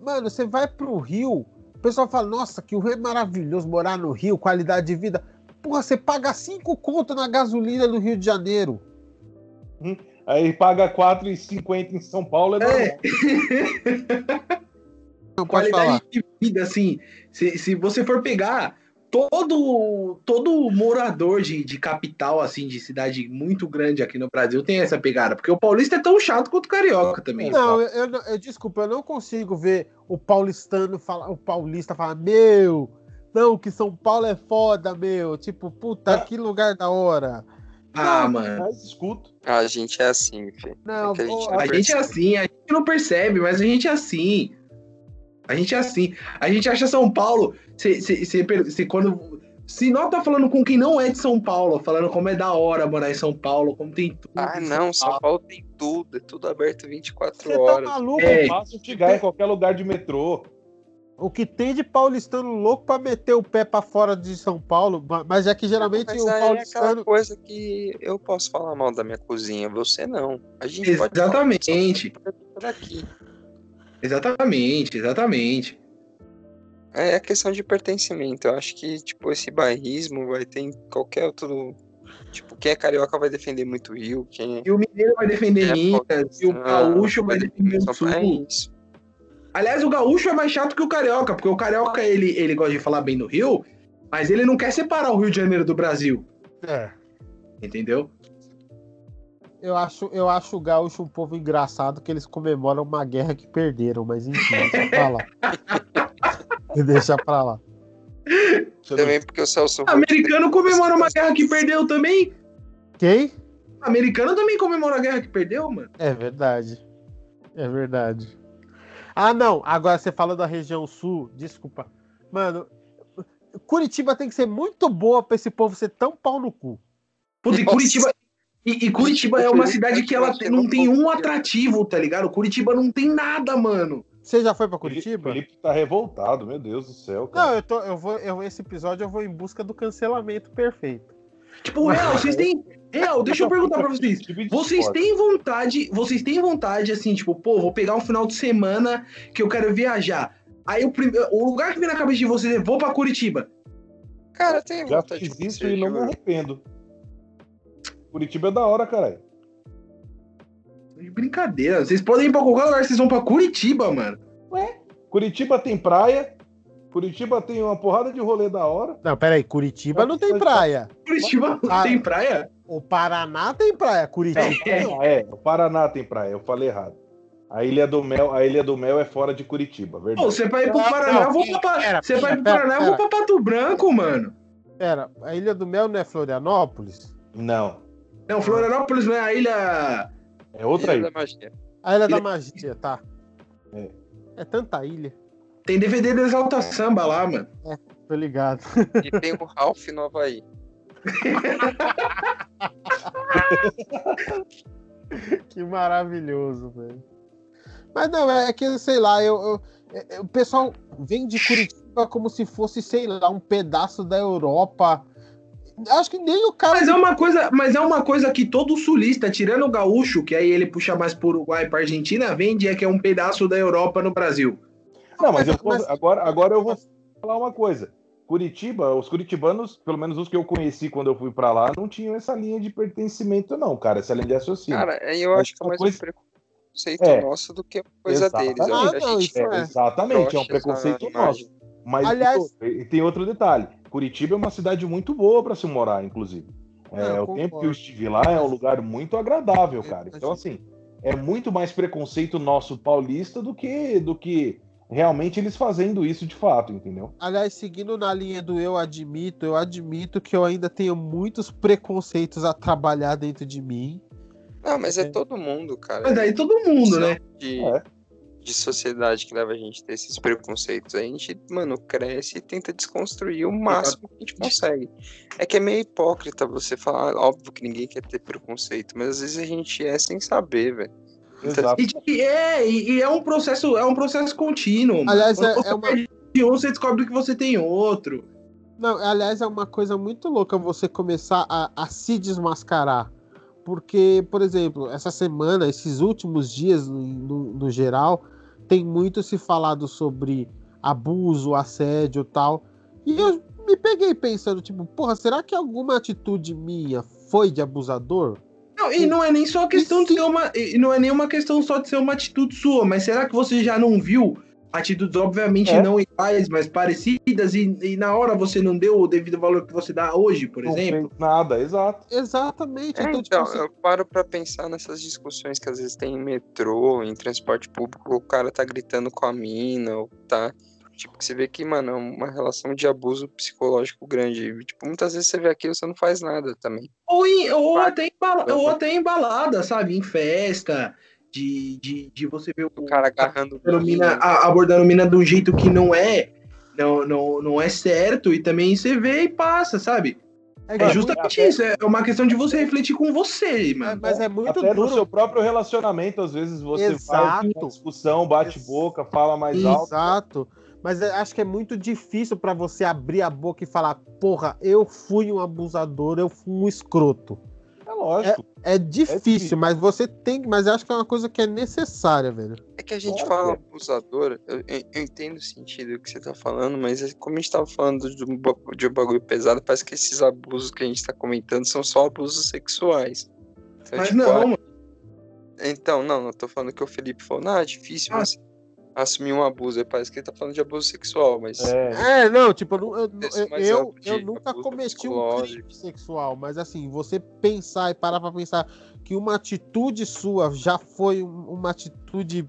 Mano, você vai pro Rio, pessoal fala, nossa, que o Rio é maravilhoso, morar no Rio, qualidade de vida. Porra, você paga 5 conto na gasolina no Rio de Janeiro. Aí paga 4,50 em São Paulo, é. É. Não qualidade falar. de vida, assim, se, se você for pegar todo todo morador de, de capital, assim, de cidade muito grande aqui no Brasil tem essa pegada, porque o paulista é tão chato quanto o carioca também. Não, eu, eu, não- eu- desculpa, eu não consigo ver o paulistano falar, o paulista falar, meu, não, que São Paulo é foda, meu. Tipo, puta, Ah. que lugar da hora. Ah, mano. Mas escuto. A gente é assim, filho. Não, É que a gente não A gente é assim, a gente não percebe, mas a gente é assim. A gente é assim. A gente acha São Paulo. Se, se, se, se quando. Se nós tá falando com quem não é de São Paulo, falando como é da hora morar em São Paulo, como tem tudo. Ah, não, São Paulo tem tudo, é tudo aberto 24 Você tá horas. maluco? É. Fácil chegar em qualquer lugar de metrô. O que tem de paulistano louco pra meter o pé pra fora de São Paulo, ma- mas é que geralmente Mas o aí é aquela paulistano. coisa que eu posso falar mal da minha cozinha, você não. A gente pode Exatamente. falar por aqui. Exatamente, exatamente. É a questão de pertencimento. Eu acho que, tipo, esse bairrismo vai ter em qualquer outro. Tipo, quem é carioca vai defender muito o Rio, quem é. E o mineiro vai defender é Minas, e o gaúcho vai defender o São sul. É isso. Aliás, o gaúcho é mais chato que o carioca, porque o carioca ele, ele gosta de falar bem do Rio, mas ele não quer separar o Rio de Janeiro do Brasil. É. Entendeu? Eu acho, eu acho o gaúcho um povo engraçado que eles comemoram uma guerra que perderam, mas enfim, deixa pra lá. deixa pra lá. Também porque o Celso. Americano comemora uma guerra que perdeu também. Quem? Americano também comemora a guerra que perdeu, mano. É verdade. É verdade. Ah, não. Agora você falou da região sul, desculpa. Mano, Curitiba tem que ser muito boa pra esse povo ser tão pau no cu. Putz, e. Curitiba. E, e Curitiba é uma cidade que ela não tem um atrativo, tá ligado? Curitiba não tem nada, mano. Você já foi pra Felipe, Curitiba? Felipe tá revoltado, meu Deus do céu. Cara. Não, eu tô, eu vou, eu, esse episódio eu vou em busca do cancelamento perfeito. Tipo, real, vocês têm. Real, deixa eu perguntar pra vocês. Vocês têm vontade, vocês têm vontade, assim, tipo, pô, vou pegar um final de semana que eu quero viajar. Aí o, prime- o lugar que vem na cabeça de vocês é vou pra Curitiba. Cara, eu tenho Já vontade de fiz isso e não me arrependo. Curitiba é da hora, caralho. De brincadeira. Vocês podem ir pra qualquer lugar, vocês vão pra Curitiba, mano. Curitiba tem praia. Curitiba tem uma porrada de rolê da hora. Não, peraí, Curitiba não tem praia. Curitiba não Ah. tem praia? O Paraná tem praia, Curitiba. não. É, o Paraná tem praia, eu falei errado. A Ilha do Mel, a Ilha do Mel é fora de Curitiba, Pô, verdade. você vai ir pro Paraná, eu vou pra. pera, Você vai pro Paraná, eu vou pra Pato Branco, mano. Pera, a Ilha do Mel não é Florianópolis? Não, Não, Florianópolis não é a ilha. é outra Ilha ilha. da magia. A Ilha da Ilha- Magia, tá. É. É tanta ilha, Tem DVD do Exalta Samba lá, mano. tô ligado. E tem o Ralph no Havaí. Que maravilhoso, velho. Mas não, é que, sei lá, eu, eu- é- é- o pessoal vem de Curitiba como se fosse, sei lá, um pedaço da Europa. Acho que nem o cara. Mas é uma coisa, mas é uma coisa que todo sulista, tirando o gaúcho, que aí ele puxa mais pro Uruguai e pra Argentina, vende é que é um pedaço da Europa no Brasil. Não, mas, eu tô- Mas- agora, agora eu vou falar uma coisa. Curitiba, os curitibanos, pelo menos os que eu conheci quando eu fui pra lá, não tinham essa linha de pertencimento, não, cara. Essa linha de raciocínio. Cara, eu acho que é uma mais coisa- um preconceito É. nosso do que coisa Exatamente. deles. Ah, não, gente É, é. exatamente, é um preconceito nosso. Mas Aliás- e tem outro detalhe: Curitiba é uma cidade muito boa para se morar, inclusive. É, o tempo que eu estive lá é um lugar muito agradável, cara. Mas- Então, assim, é muito mais preconceito nosso paulista do que, do que realmente eles fazendo isso de fato, entendeu? Aliás, seguindo na linha do eu admito, eu admito que eu ainda tenho muitos preconceitos a trabalhar dentro de mim. Não, mas é É. todo mundo, cara. Mas daí todo mundo, né? De, É. de sociedade que leva a gente a ter esses preconceitos. A gente, mano, cresce e tenta desconstruir o máximo que a gente consegue. É que é meio hipócrita você falar, óbvio que ninguém quer ter preconceito, mas às vezes a gente é sem saber, velho. Exato. E, é, e, é um processo, é um processo contínuo. Aliás, é- você é uma- perde um, você descobre que você tem outro. Não, aliás, é uma coisa muito louca você começar a, a se desmascarar. Porque, por exemplo, essa semana, esses últimos dias, no, no- no geral, tem muito se falado sobre abuso, assédio e tal. E eu me peguei pensando, tipo, porra, será que alguma atitude minha foi de abusador? Não, e não é nem só questão de sim. ser uma. E não é nem uma questão só de ser uma atitude sua, mas será que você já não viu atitudes, obviamente, É. não iguais, mas parecidas, e, e na hora você não deu o devido valor que você dá hoje, por Não exemplo? nada, exato. Exatamente. É, então, então, tipo assim, eu paro pra pensar nessas discussões que às vezes tem em metrô, em transporte público, o cara tá gritando com a mina, ou tá. Tipo, que você vê que, mano, é uma relação de abuso psicológico grande. E, Tipo, muitas vezes você vê aquilo e você não faz nada também. Ou, em- ou, Vai. até em ou até em balada, sabe? Em festa, de, de, de você ver o O cara agarrando. abordando mina, a- abordando mina de um jeito que não é. Não, não, não é certo, e também você vê e passa, sabe? É, É justamente até- isso, é uma questão de você refletir com você, é- mano. mas é muito Até no duro. seu próprio relacionamento, às vezes você vai Exato. uma discussão, bate Ex- boca, fala mais alto. Exato. Mas eu acho que é muito difícil pra você abrir a boca e falar, porra, eu fui um abusador, eu fui um escroto. É lógico. É difícil, difícil. mas você tem, mas eu acho que é uma coisa que é necessária, velho. É que a gente Claro fala abusador, eu, eu- entendo o sentido que você tá falando, mas é como a gente tava falando de um, de um bagulho pesado, parece que esses abusos que a gente tá comentando são só abusos sexuais. Então, Mas tipo, não, ah, mano. Então, não, eu tô falando que o Felipe falou, não, é difícil Ah. você assumir um abuso. Aí parece que ele tá falando de abuso sexual, mas. É, É, não, tipo, eu, eu, Esse eu, eu, nunca cometi um crime sexual, mas assim, você pensar e parar pra pensar que uma atitude sua já foi um- uma atitude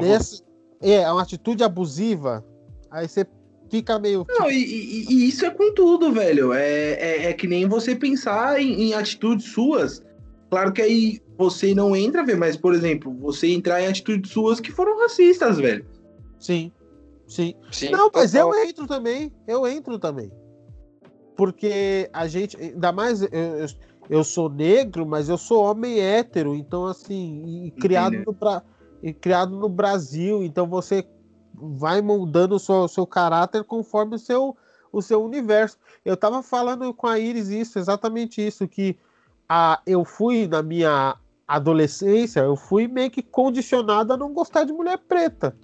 dessa. É, uma atitude abusiva, aí você fica meio. Não, e, e- e isso é com tudo, velho. É, é, é que nem você pensar em, em atitudes suas. Claro que aí você não entra, velho, mas, por exemplo, você entrar em atitudes suas que foram racistas, velho. Sim, sim. Sim, Não, mas total. eu entro também. Eu entro também. Porque a gente, ainda mais eu, eu, eu sou negro, mas eu sou homem hétero, então assim, e criado no, Bra- e criado no Brasil, então você vai moldando o seu, o seu caráter conforme o seu, o seu universo. Eu tava falando com a Iris isso, exatamente isso, que a, eu fui na minha adolescência, eu fui meio que condicionado a não gostar de mulher preta.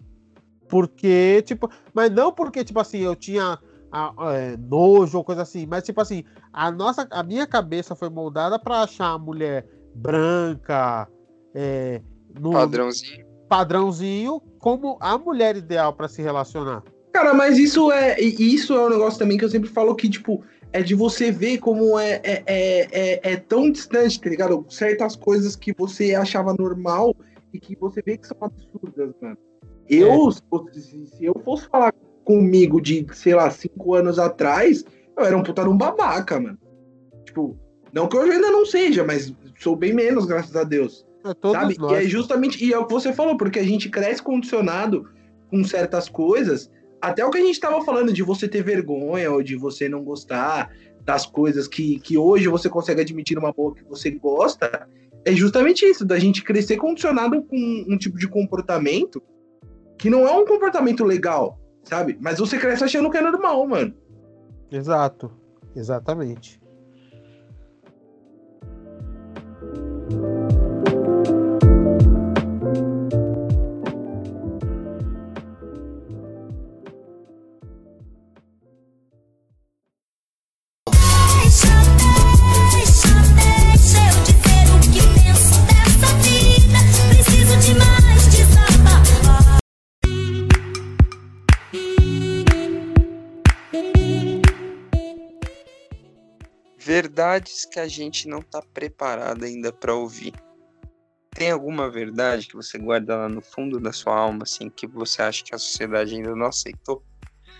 Porque, tipo, mas não porque, tipo assim, eu tinha a- é, nojo ou coisa assim, mas tipo assim, a nossa, a minha cabeça foi moldada para achar a mulher branca, é, no Padrãozinho. padrãozinho, como a mulher ideal para se relacionar. Cara, mas isso é e isso é um negócio também que eu sempre falo que, tipo, é de você ver como é, é, é, é, é tão distante, tá ligado? Certas coisas que você achava normal e que você vê que são absurdas, mano. Eu, se, eu fosse falar comigo de, sei lá, cinco anos atrás, eu era um puta um babaca, mano. Tipo, não que hoje ainda não seja, mas sou bem menos, graças a Deus. É Sabe? nós. E é justamente, e é o que você falou, porque a gente cresce condicionado com certas coisas, até o que a gente tava falando de você ter vergonha ou de você não gostar das coisas que, que hoje você consegue admitir numa boa que você gosta, é justamente isso, da gente crescer condicionado com um tipo de comportamento que não é um comportamento legal, sabe? Mas você cresce achando que é normal, mano. Exato, exatamente. Verdades que a gente não tá preparado ainda pra ouvir. Tem alguma verdade que você guarda lá no fundo da sua alma, assim, que você acha que a sociedade ainda não aceitou?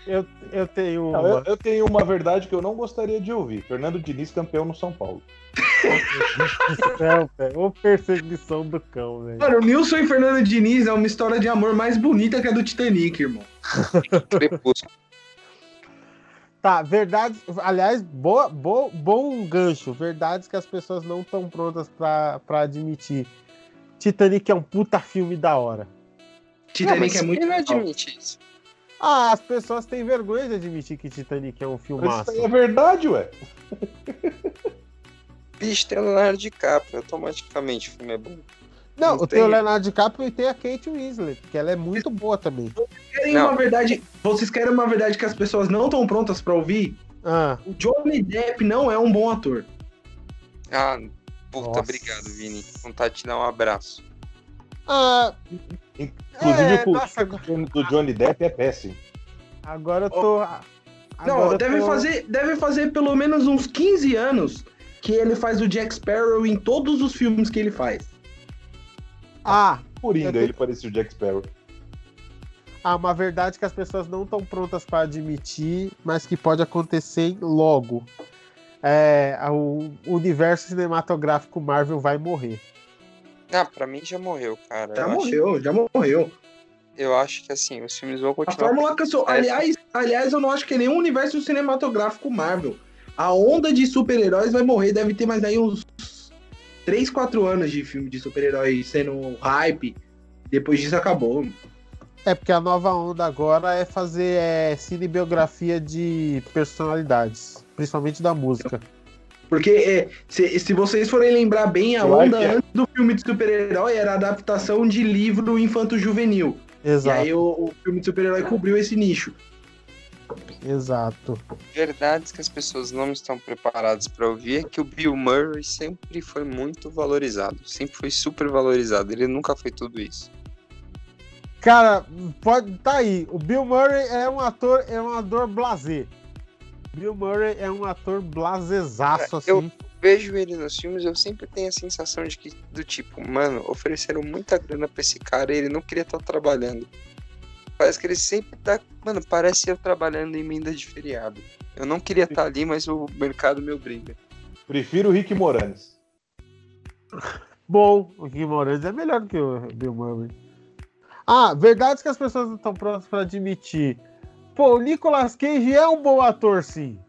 Eu, eu tenho Não, uma. eu, eu tenho uma verdade que eu não gostaria de ouvir. Fernando Diniz campeão no São Paulo. Céu, velho. Ô perseguição do cão, velho. Mano, o Nilson e Fernando Diniz é uma história de amor mais bonita que a do Titanic, irmão. Crepúsculo. Tá, verdades. Aliás, boa, boa, bom gancho. Verdades que as pessoas não estão prontas pra, pra admitir. Titanic é um puta filme da hora. Titanic Não, é muito quem não admite isso? Ah, as pessoas têm vergonha de admitir que Titanic é um filmaço. isso é verdade, ué. Bicho, tem o Leonardo DiCaprio, automaticamente o filme é bom. Não, Não tem o. Leonardo DiCaprio e tem a Kate Winslet, que ela é muito boa também. Querem Não. uma verdade, vocês querem uma verdade que as pessoas não estão prontas pra ouvir? Ah, O Johnny Depp não é um bom ator. Ah, puta, Nossa. obrigado, Vini. Vontade de te dar um abraço. ah Inclusive, É, o nossa, do Johnny- do Johnny Depp é péssimo. agora eu tô. Não, agora eu deve tô- fazer, deve fazer pelo menos uns 15 anos que ele faz o Jack Sparrow em todos os filmes que ele faz. Ah, Coringa, Eu tenho- ele parecia o Jack Sparrow. há uma verdade que as pessoas não estão prontas para admitir, mas que pode acontecer logo. É, o universo cinematográfico Marvel vai morrer. Ah, pra mim já morreu, cara. Já eu, acho, morreu, já morreu. eu acho que assim, os filmes vão A continuar. fórmula que eu sou. Aliás, aliás, eu não acho que é nenhum universo cinematográfico Marvel. A onda de super-heróis vai morrer, deve ter mais aí uns 3, 4 anos de filme de super-heróis sendo hype. Depois disso acabou. É porque a nova onda agora é fazer é, cinebiografia de personalidades, principalmente da música. Porque é, se, se vocês forem lembrar bem, a onda é. antes do filme de super-herói era a adaptação de livro infanto-juvenil. E Exato, aí o, o filme de super-herói cobriu esse nicho. Exato. Verdades que as pessoas não estão preparadas pra ouvir é que o Bill Murray sempre foi muito valorizado. Sempre foi super valorizado. Ele nunca foi tudo isso. Cara, pode tá aí. O Bill Murray é um ator, é um ator blasé. Bill Murray é um ator blazezaço, assim. Eu- Vejo ele nos filmes, eu sempre tenho a sensação de que, do tipo, mano, ofereceram muita grana pra esse cara e ele não queria estar trabalhando. Parece que ele sempre tá. Mano, parece eu trabalhando em emenda de feriado. Eu não queria estar ali, mas o mercado me obriga. Prefiro o Rick Moranis. Bom, o Guimarães é melhor do que o Bill Murray. Ah, verdades que as pessoas não estão prontas para admitir. Pô, o Nicolas Cage é um bom ator, sim.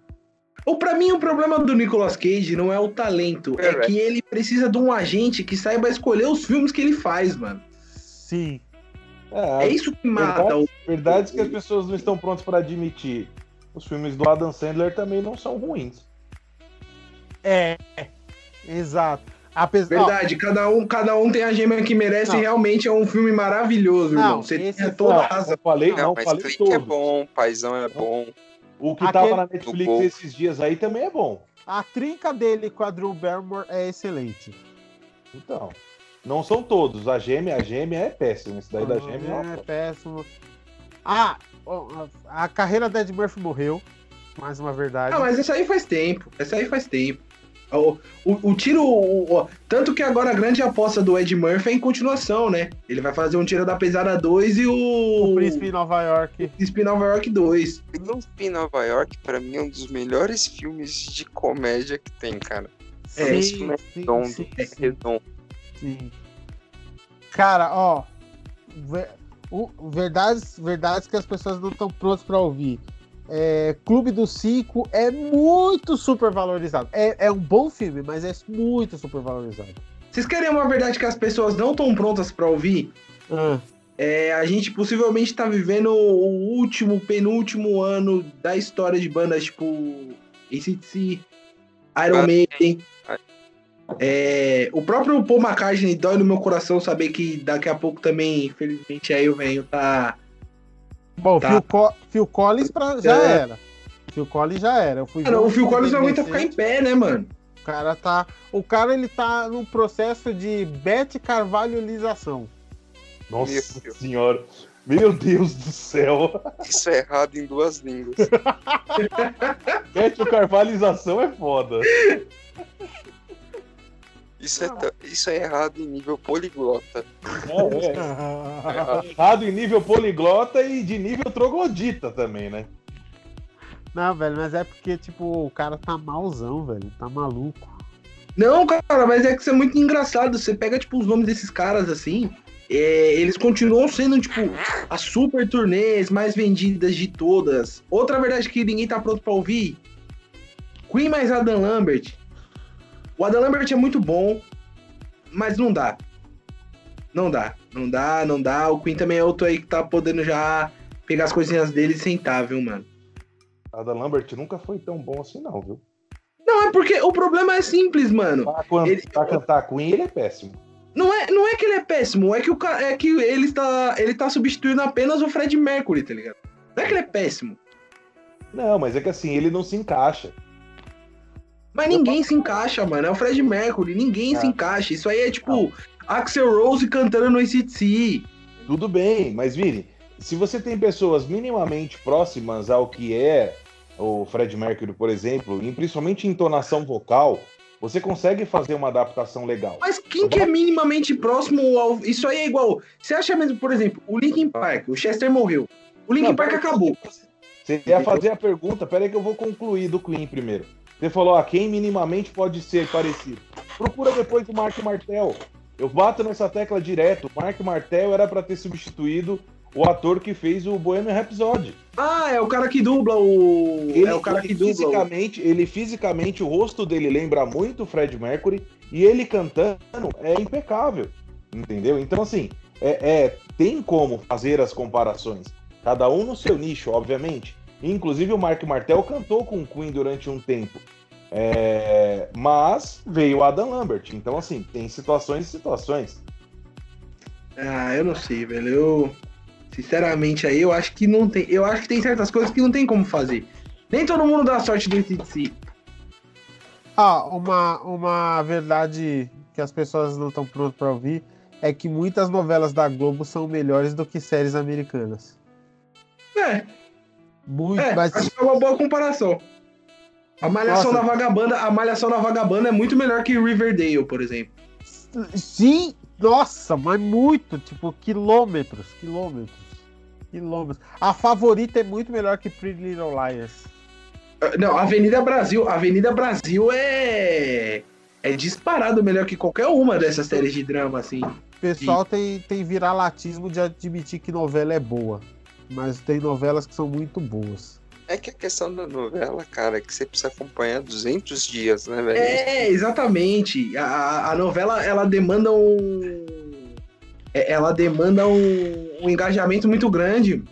Ou pra mim o problema do Nicolas Cage não é o talento, é Correct. que ele precisa de um agente que saiba escolher os filmes que ele faz, mano. Sim. É isso que mata. verdades, o- verdades que as pessoas não estão prontas para admitir. Os filmes do Adam Sandler também não são ruins. É, exato. Verdade, cada um, cada um tem a gema que merece Não. e realmente é um filme maravilhoso, Não, irmão. Você tem foi- toda a razão. eu falei, não, Não, mas falei Clique todos. é bom, Paizão é bom. O que Aquele- tava na Netflix esses dias aí também é bom. a trinca dele com a Drew Barrymore é excelente. Então, não são todos. A gêmea, a gêmea é péssima. Esse daí da gêmea é é péssimo. Ah, a carreira da Ed Murphy morreu. Mais uma verdade. Ah, mas essa aí faz tempo. Essa aí faz tempo. O, o, o tiro. o- o- tanto que agora a grande aposta do Ed Murphy é em continuação, né? Ele vai fazer um tiro da pesada 2 e o. O Príncipe em Nova York. Príncipe Nova York 2. Príncipe Nova York, pra mim, é um dos melhores filmes de comédia que tem, cara. É, esse filme é redondo, sim, é sim. redondo. Sim. Cara, ó. ve- o- verdades, verdades que as pessoas não estão prontas pra ouvir. É, Clube dos Cinco é muito super valorizado. É, é um bom filme, mas é muito super valorizado. Vocês querem uma verdade que as pessoas não estão prontas pra ouvir? Ah, É, a gente possivelmente tá vivendo o último, penúltimo ano da história de bandas tipo ACDC, Iron Ah, Maiden. É, o próprio Paul McCartney dói no meu coração saber que daqui a pouco também, infelizmente, aí o velho tá. Bom, Tá. Phil, Co- Phil Collins pra- já É. era. Phil Collins já era. Eu fui Cara, o Phil Collins não aguenta ficar em pé, né, mano? O cara tá. O cara ele tá num processo de Bete Carvalholização. Nossa Meu Deus. senhora. Meu Deus do céu. Isso é errado em duas línguas. Mete carvalização é foda. Isso é, isso é errado em nível poliglota. É, é. Errado em nível poliglota e de nível troglodita também, né? Não, velho, mas é porque, tipo, o cara tá malzão, velho. Tá maluco. Não, cara, mas é que isso é muito engraçado. Você pega, tipo, os nomes desses caras assim. é, eles continuam sendo, tipo, as super turnês mais vendidas de todas. Outra verdade que ninguém tá pronto pra ouvir: Queen mais Adam Lambert. O Adam Lambert é muito bom, mas não dá. Não dá, não dá, não dá. O Queen também é outro aí que tá podendo já pegar as coisinhas dele e sentar, viu, mano? Adam Lambert nunca foi tão bom assim, não, viu? Não, é porque o problema é simples, mano. Pra, can- Ele- pra cantar Queen, ele é péssimo. Não é, não é que ele é péssimo, é que, o, é que ele, tá, ele tá substituindo apenas o Fred Mercury, tá ligado? Não é que ele é péssimo. Não, mas é que assim, ele não se encaixa. Mas ninguém se encaixa, mano. É o Fred Mercury, ninguém se Ah. encaixa. Isso aí é tipo Axel Rose cantando no ACDC. Tudo bem, mas Vini, se você tem pessoas minimamente próximas ao que é o Fred Mercury, por exemplo, e principalmente em entonação vocal, você consegue fazer uma adaptação legal. Mas quem que é minimamente próximo ao. Isso aí é igual. Você acha mesmo, por exemplo, o Linkin Park, o Chester morreu. O Linkin Não, Park acabou. Você ia fazer a pergunta, peraí que eu vou concluir do Queen primeiro. Você falou, ah, quem minimamente pode ser parecido? Procura depois o Mark Martel. Eu bato nessa tecla direto. O Mark Martel era pra ter substituído o ator que fez o Bohemian Rhapsody. Ah, é o cara que dubla o. Ele, é o cara que dubla. o- fisicamente, ele fisicamente, o rosto dele lembra muito o Fred Mercury e ele cantando é impecável, entendeu? Então assim, é, é- tem como fazer as comparações, cada um no seu nicho, obviamente. Inclusive o Mark Martel cantou com o Queen durante um tempo, É, mas veio o Adam Lambert. Então assim, tem situações e situações. Ah, eu não sei, velho. Eu. Sinceramente, aí eu acho que não tem. Eu acho que tem certas coisas que não tem como fazer. Nem todo mundo dá sorte do ACDC. Ah, uma, uma verdade que as pessoas não estão prontas para ouvir é que muitas novelas da Globo são melhores do que séries americanas. É, Muito, é, mas acho que é uma boa comparação. A Malhação Nossa. da Vagabanda, a Malhação da Vagabanda é muito melhor que Riverdale, por exemplo. sim, nossa, mas muito, tipo, quilômetros, quilômetros, quilômetros. A favorita é muito melhor que Pretty Little Liars. Ah, Não, Avenida Brasil, Avenida Brasil é é disparado melhor que qualquer uma dessas séries de drama assim. O pessoal tem, tem viralatismo de admitir que novela é boa, mas tem novelas que são muito boas. É que a questão da novela, cara, é que você precisa acompanhar 200 dias, né, velho? É, exatamente. A- A, novela ela demanda um é, ela demanda um, um engajamento muito grande.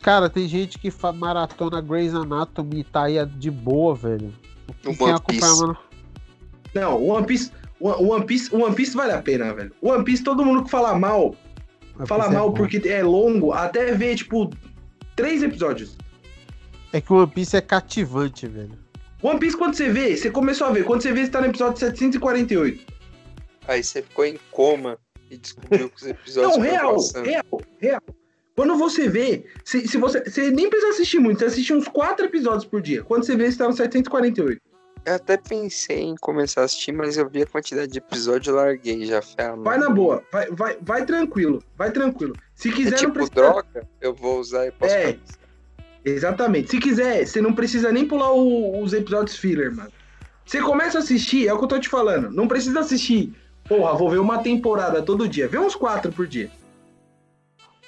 Cara, tem gente que maratona Grey's Anatomy e tá aí de boa, velho. No Quem One acompanha, Piece. mano? Não, One Piece, One One Piece, One Piece vale a pena, velho. One Piece todo mundo que fala mal, fala Piece é mal bom. porque é longo, até ver tipo três episódios. É que o One Piece é cativante, velho. One Piece, quando você vê, você começou a ver, quando você vê, você tá no episódio 748. Aí você ficou em coma e descobriu que os episódios Não, real, passando. real, real. Quando você vê, se, se você, você nem precisa assistir muito, você assiste uns quatro episódios por dia. Quando você vê, você tá no 748. Eu até pensei em começar a assistir, mas eu vi a quantidade de episódio e larguei já. Falei, ah, Vai não. na boa, vai, vai, vai tranquilo, vai tranquilo. Se É quiser, não tipo precisa. droga, eu vou usar e posso É. Exatamente. Se quiser, você não precisa nem pular o- os episódios filler, mano. Você começa a assistir, é o que eu tô te falando. Não precisa assistir. Porra, vou ver uma temporada todo dia. Vê uns quatro por dia.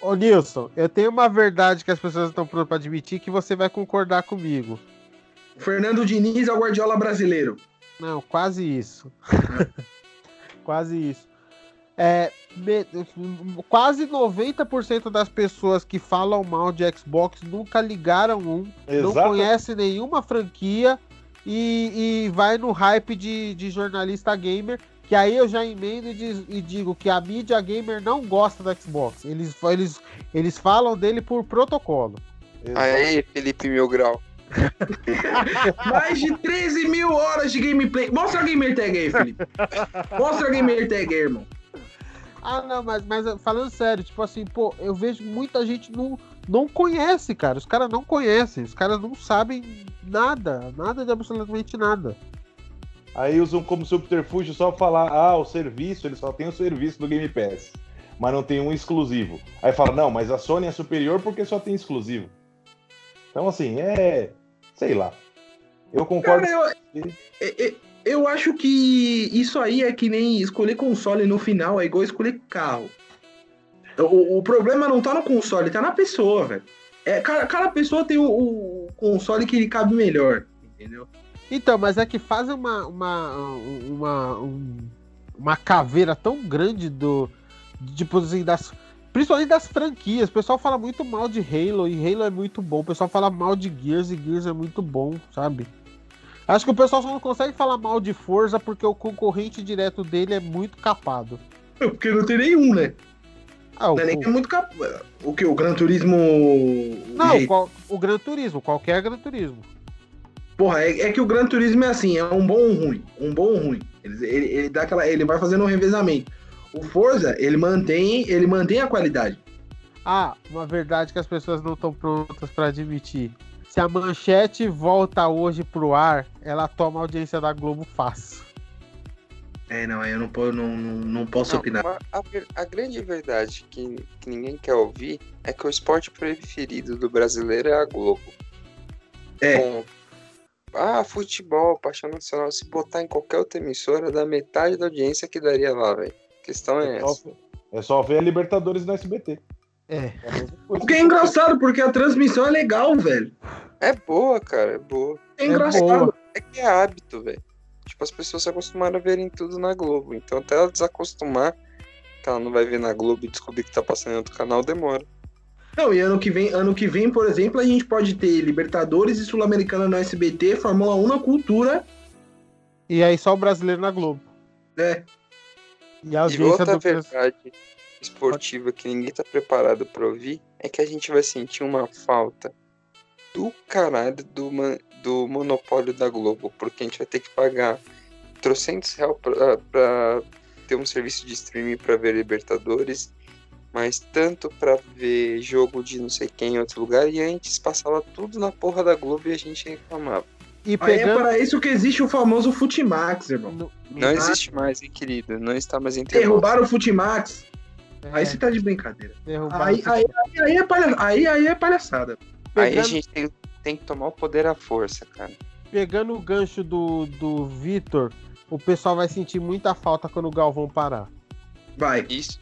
Ô Nilson, eu tenho uma verdade que as pessoas estão prontas pra admitir que você vai concordar comigo. Fernando Diniz é o Guardiola brasileiro. Não, quase isso. quase isso. É, me- quase 90% das pessoas que falam mal de Xbox nunca ligaram um, não Exato. conhece nenhuma franquia e, e vai no hype de, de jornalista gamer. Que aí eu já emendo e, diz- e digo que a mídia gamer não gosta do Xbox. Eles, eles, eles falam dele por protocolo. Aí, Felipe Mil Grau. Mais de 13 mil horas de gameplay. Mostra a gamer tag aí, Felipe. Mostra a gamer tag aí, irmão. Ah, não, mas, mas falando sério, tipo assim, pô, eu vejo muita gente não, não conhece, cara. Os caras não conhecem, os caras não sabem nada, nada de absolutamente nada. Aí usam como subterfúgio só falar, ah, o serviço, ele só tem o serviço do Game Pass, mas não tem um exclusivo. Aí fala, não, mas a Sony é superior porque só tem exclusivo. Então, assim, é. Sei lá. Eu concordo. Cara, eu, eu, acho que isso aí é que nem escolher console no final, é igual escolher carro. O, o problema não tá no console, tá na pessoa, velho. É, cada, cada pessoa tem o, o console que lhe cabe melhor, entendeu? Então, mas é que fazem uma, uma, uma, um- uma caveira tão grande do. Tipo assim, das. Principalmente das franquias. O pessoal fala muito mal de Halo e Halo é muito bom. O pessoal fala mal de Gears e Gears é muito bom, sabe? Acho que o pessoal só não consegue falar mal de Forza porque o concorrente direto dele é muito capado. Porque não tem nenhum, né? Ah, o, Não é nem que é o- muito cap... O que? O Gran Turismo. não, Gente, qual- o Gran Turismo, qualquer Gran Turismo. Porra, é, é que o Gran Turismo é assim, é um bom ou um ruim. Um bom ou um ruim. Ele, ele, ele dá aquela. Ele vai fazendo um revezamento. O Forza, ele mantém, ele mantém a qualidade. Ah, uma verdade que as pessoas não estão prontas para admitir. Se a manchete volta hoje pro ar, ela toma a audiência da Globo fácil. É, não, eu não, não, não, não posso Não, opinar. a, a grande verdade que, que ninguém quer ouvir é que o esporte preferido do brasileiro é a Globo. É. Ponto. Ah, futebol, paixão nacional. Se botar em qualquer outra emissora, dá metade da audiência que daria lá, velho. A questão é É só, essa. é só ver a Libertadores no SBT. É. É. O que é engraçado, porque a transmissão é legal, velho. É boa, cara, é boa. É É engraçado. boa. É que é hábito, velho. Tipo, as pessoas se acostumaram a verem tudo na Globo. Então, até ela desacostumar, que ela não vai ver na Globo e descobrir que tá passando em outro canal, demora. Não, e ano que vem, ano que vem, por exemplo, a gente pode ter Libertadores e Sul-Americana no SBT, Fórmula 1 na cultura. E aí só o brasileiro na Globo. É. E a E outra do verdade esportiva que ninguém tá preparado pra ouvir é que a gente vai sentir uma falta do caralho do, ma- do monopólio da Globo, porque a gente vai ter que pagar trocentos reais pra, pra ter um serviço de streaming pra ver Libertadores, mas tanto pra ver jogo de não sei quem em outro lugar, e antes passava tudo na porra da Globo e a gente reclamava. E Aí é pegando. para isso que existe o famoso Futimax, irmão. no- Não Ah. existe mais, hein, querido? Não está mais entre nós. Derrubaram o Futimax. Aí é, você tá de brincadeira. derrubaram Aí, aí, aí, aí é palha... aí, aí é palhaçada. Aí a pegando- gente tem, tem que tomar o poder à força, cara. Pegando o gancho do, do Vitor, o pessoal vai sentir muita falta quando o Galvão parar. Vai. Isso.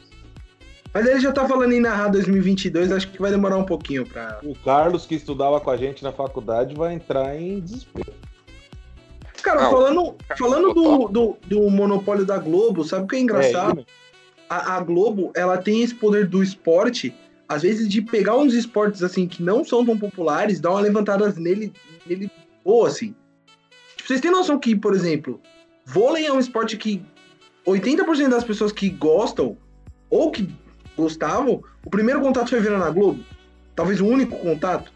Mas ele já tá falando em narrar 2022, acho que vai demorar um pouquinho pra. O Carlos, que estudava com a gente na faculdade, vai entrar em desespero. Cara, Não, falando, cara, falando do, do, do monopólio da Globo, sabe o que é engraçado? É, a, a Globo, ela tem esse poder do esporte, às vezes de pegar uns esportes assim que não são tão populares, dar uma levantada nele, nele boa, assim. Tipo, vocês têm noção que, por exemplo, vôlei é um esporte que 80% das pessoas que gostam ou que gostavam, o primeiro contato foi vendo na Globo. Talvez o único contato.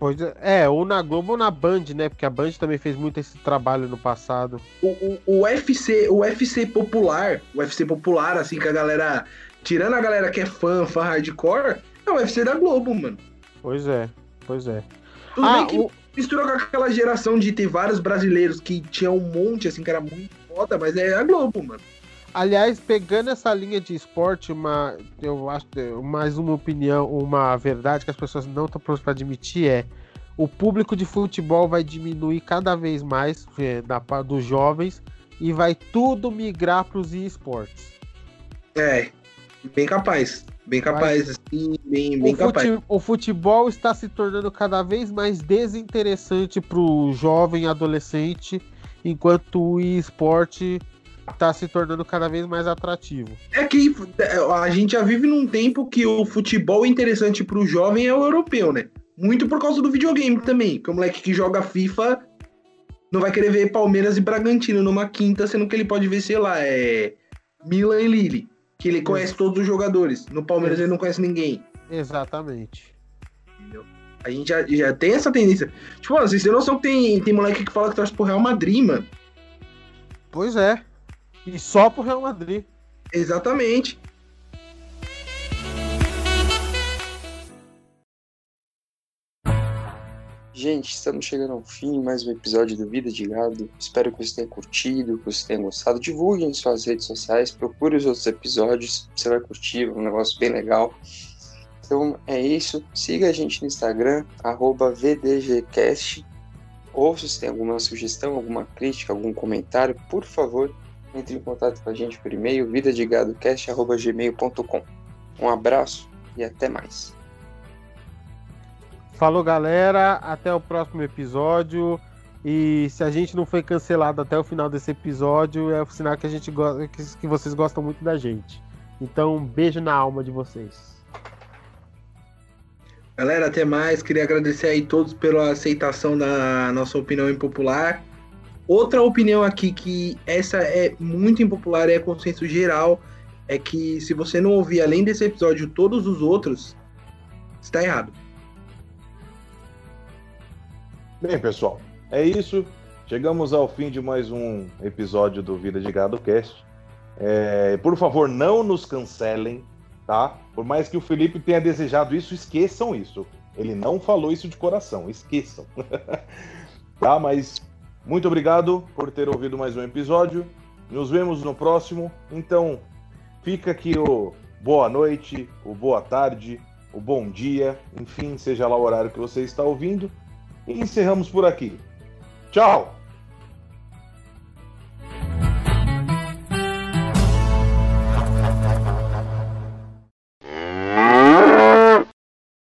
Pois é, é, ou na Globo ou na Band, né? Porque a Band também fez muito esse trabalho no passado. O, o, o UFC, o UFC popular, o UFC popular, assim, que a galera. Tirando a galera que é fã, fã hardcore, é o UFC da Globo, mano. Pois é, pois é. Tudo Ah, bem que o- mistura com aquela geração de ter vários brasileiros que tinha um monte, assim, que era muito foda, mas é a Globo, mano. Aliás, pegando essa linha de esporte, uma, eu acho mais uma opinião, uma verdade que as pessoas não estão prontas para admitir é o público de futebol vai diminuir cada vez mais é, da dos jovens e vai tudo migrar para os esportes. É, bem capaz. Bem capaz, assim, bem, bem O, capaz. fute- o futebol está se tornando cada vez mais desinteressante para o jovem adolescente, enquanto o esporte está se tornando cada vez mais atrativo. É que a gente já vive num tempo que o futebol interessante pro jovem é o europeu, né? Muito por causa do videogame também. Porque o moleque que joga FIFA não vai querer ver Palmeiras e Bragantino numa quinta, sendo que ele pode ver, sei lá, é. Milan e Lille. Que ele conhece todos os jogadores. No Palmeiras ele não conhece ninguém. Exatamente. Entendeu? A gente já, já tem essa tendência. Tipo, mano, vocês têm noção que tem, tem moleque que fala que torce pro Real Madrid, mano. Pois é. E só pro Real Madrid. Exatamente. Gente, estamos chegando ao fim, mais um episódio do Vida de Gado. Espero que você tenha curtido, que você tenha gostado. Divulguem em suas redes sociais, procure os outros episódios, você vai curtir, é um negócio bem legal. Então é isso, siga a gente no Instagram, arroba VDGCast. Ou se você tem alguma sugestão, alguma crítica, algum comentário, por favor, entre em contato com a gente por e-mail, vidadegadocast.gmail.com. Um abraço e até mais. Falou, galera. Até o próximo episódio. E se a gente não foi cancelado até o final desse episódio, é o sinal que a gente gosta, que, que vocês gostam muito da gente. Então, um beijo na alma de vocês. Galera, até mais. Queria agradecer aí todos pela aceitação da nossa opinião impopular. Outra opinião aqui que essa é muito impopular, é consenso geral, é que se você não ouvir além desse episódio todos os outros, está errado. Bem, pessoal, é isso. Chegamos ao fim de mais um episódio do Vida de Gado Cast. É, por favor, não nos cancelem, tá? Por mais que o Felipe tenha desejado isso, esqueçam isso. Ele não falou isso de coração, esqueçam. tá, mas muito obrigado por ter ouvido mais um episódio. Nos vemos no próximo. Então, fica aqui o boa noite, o boa tarde, o bom dia, enfim, seja lá o horário que você está ouvindo. E encerramos por aqui. Tchau!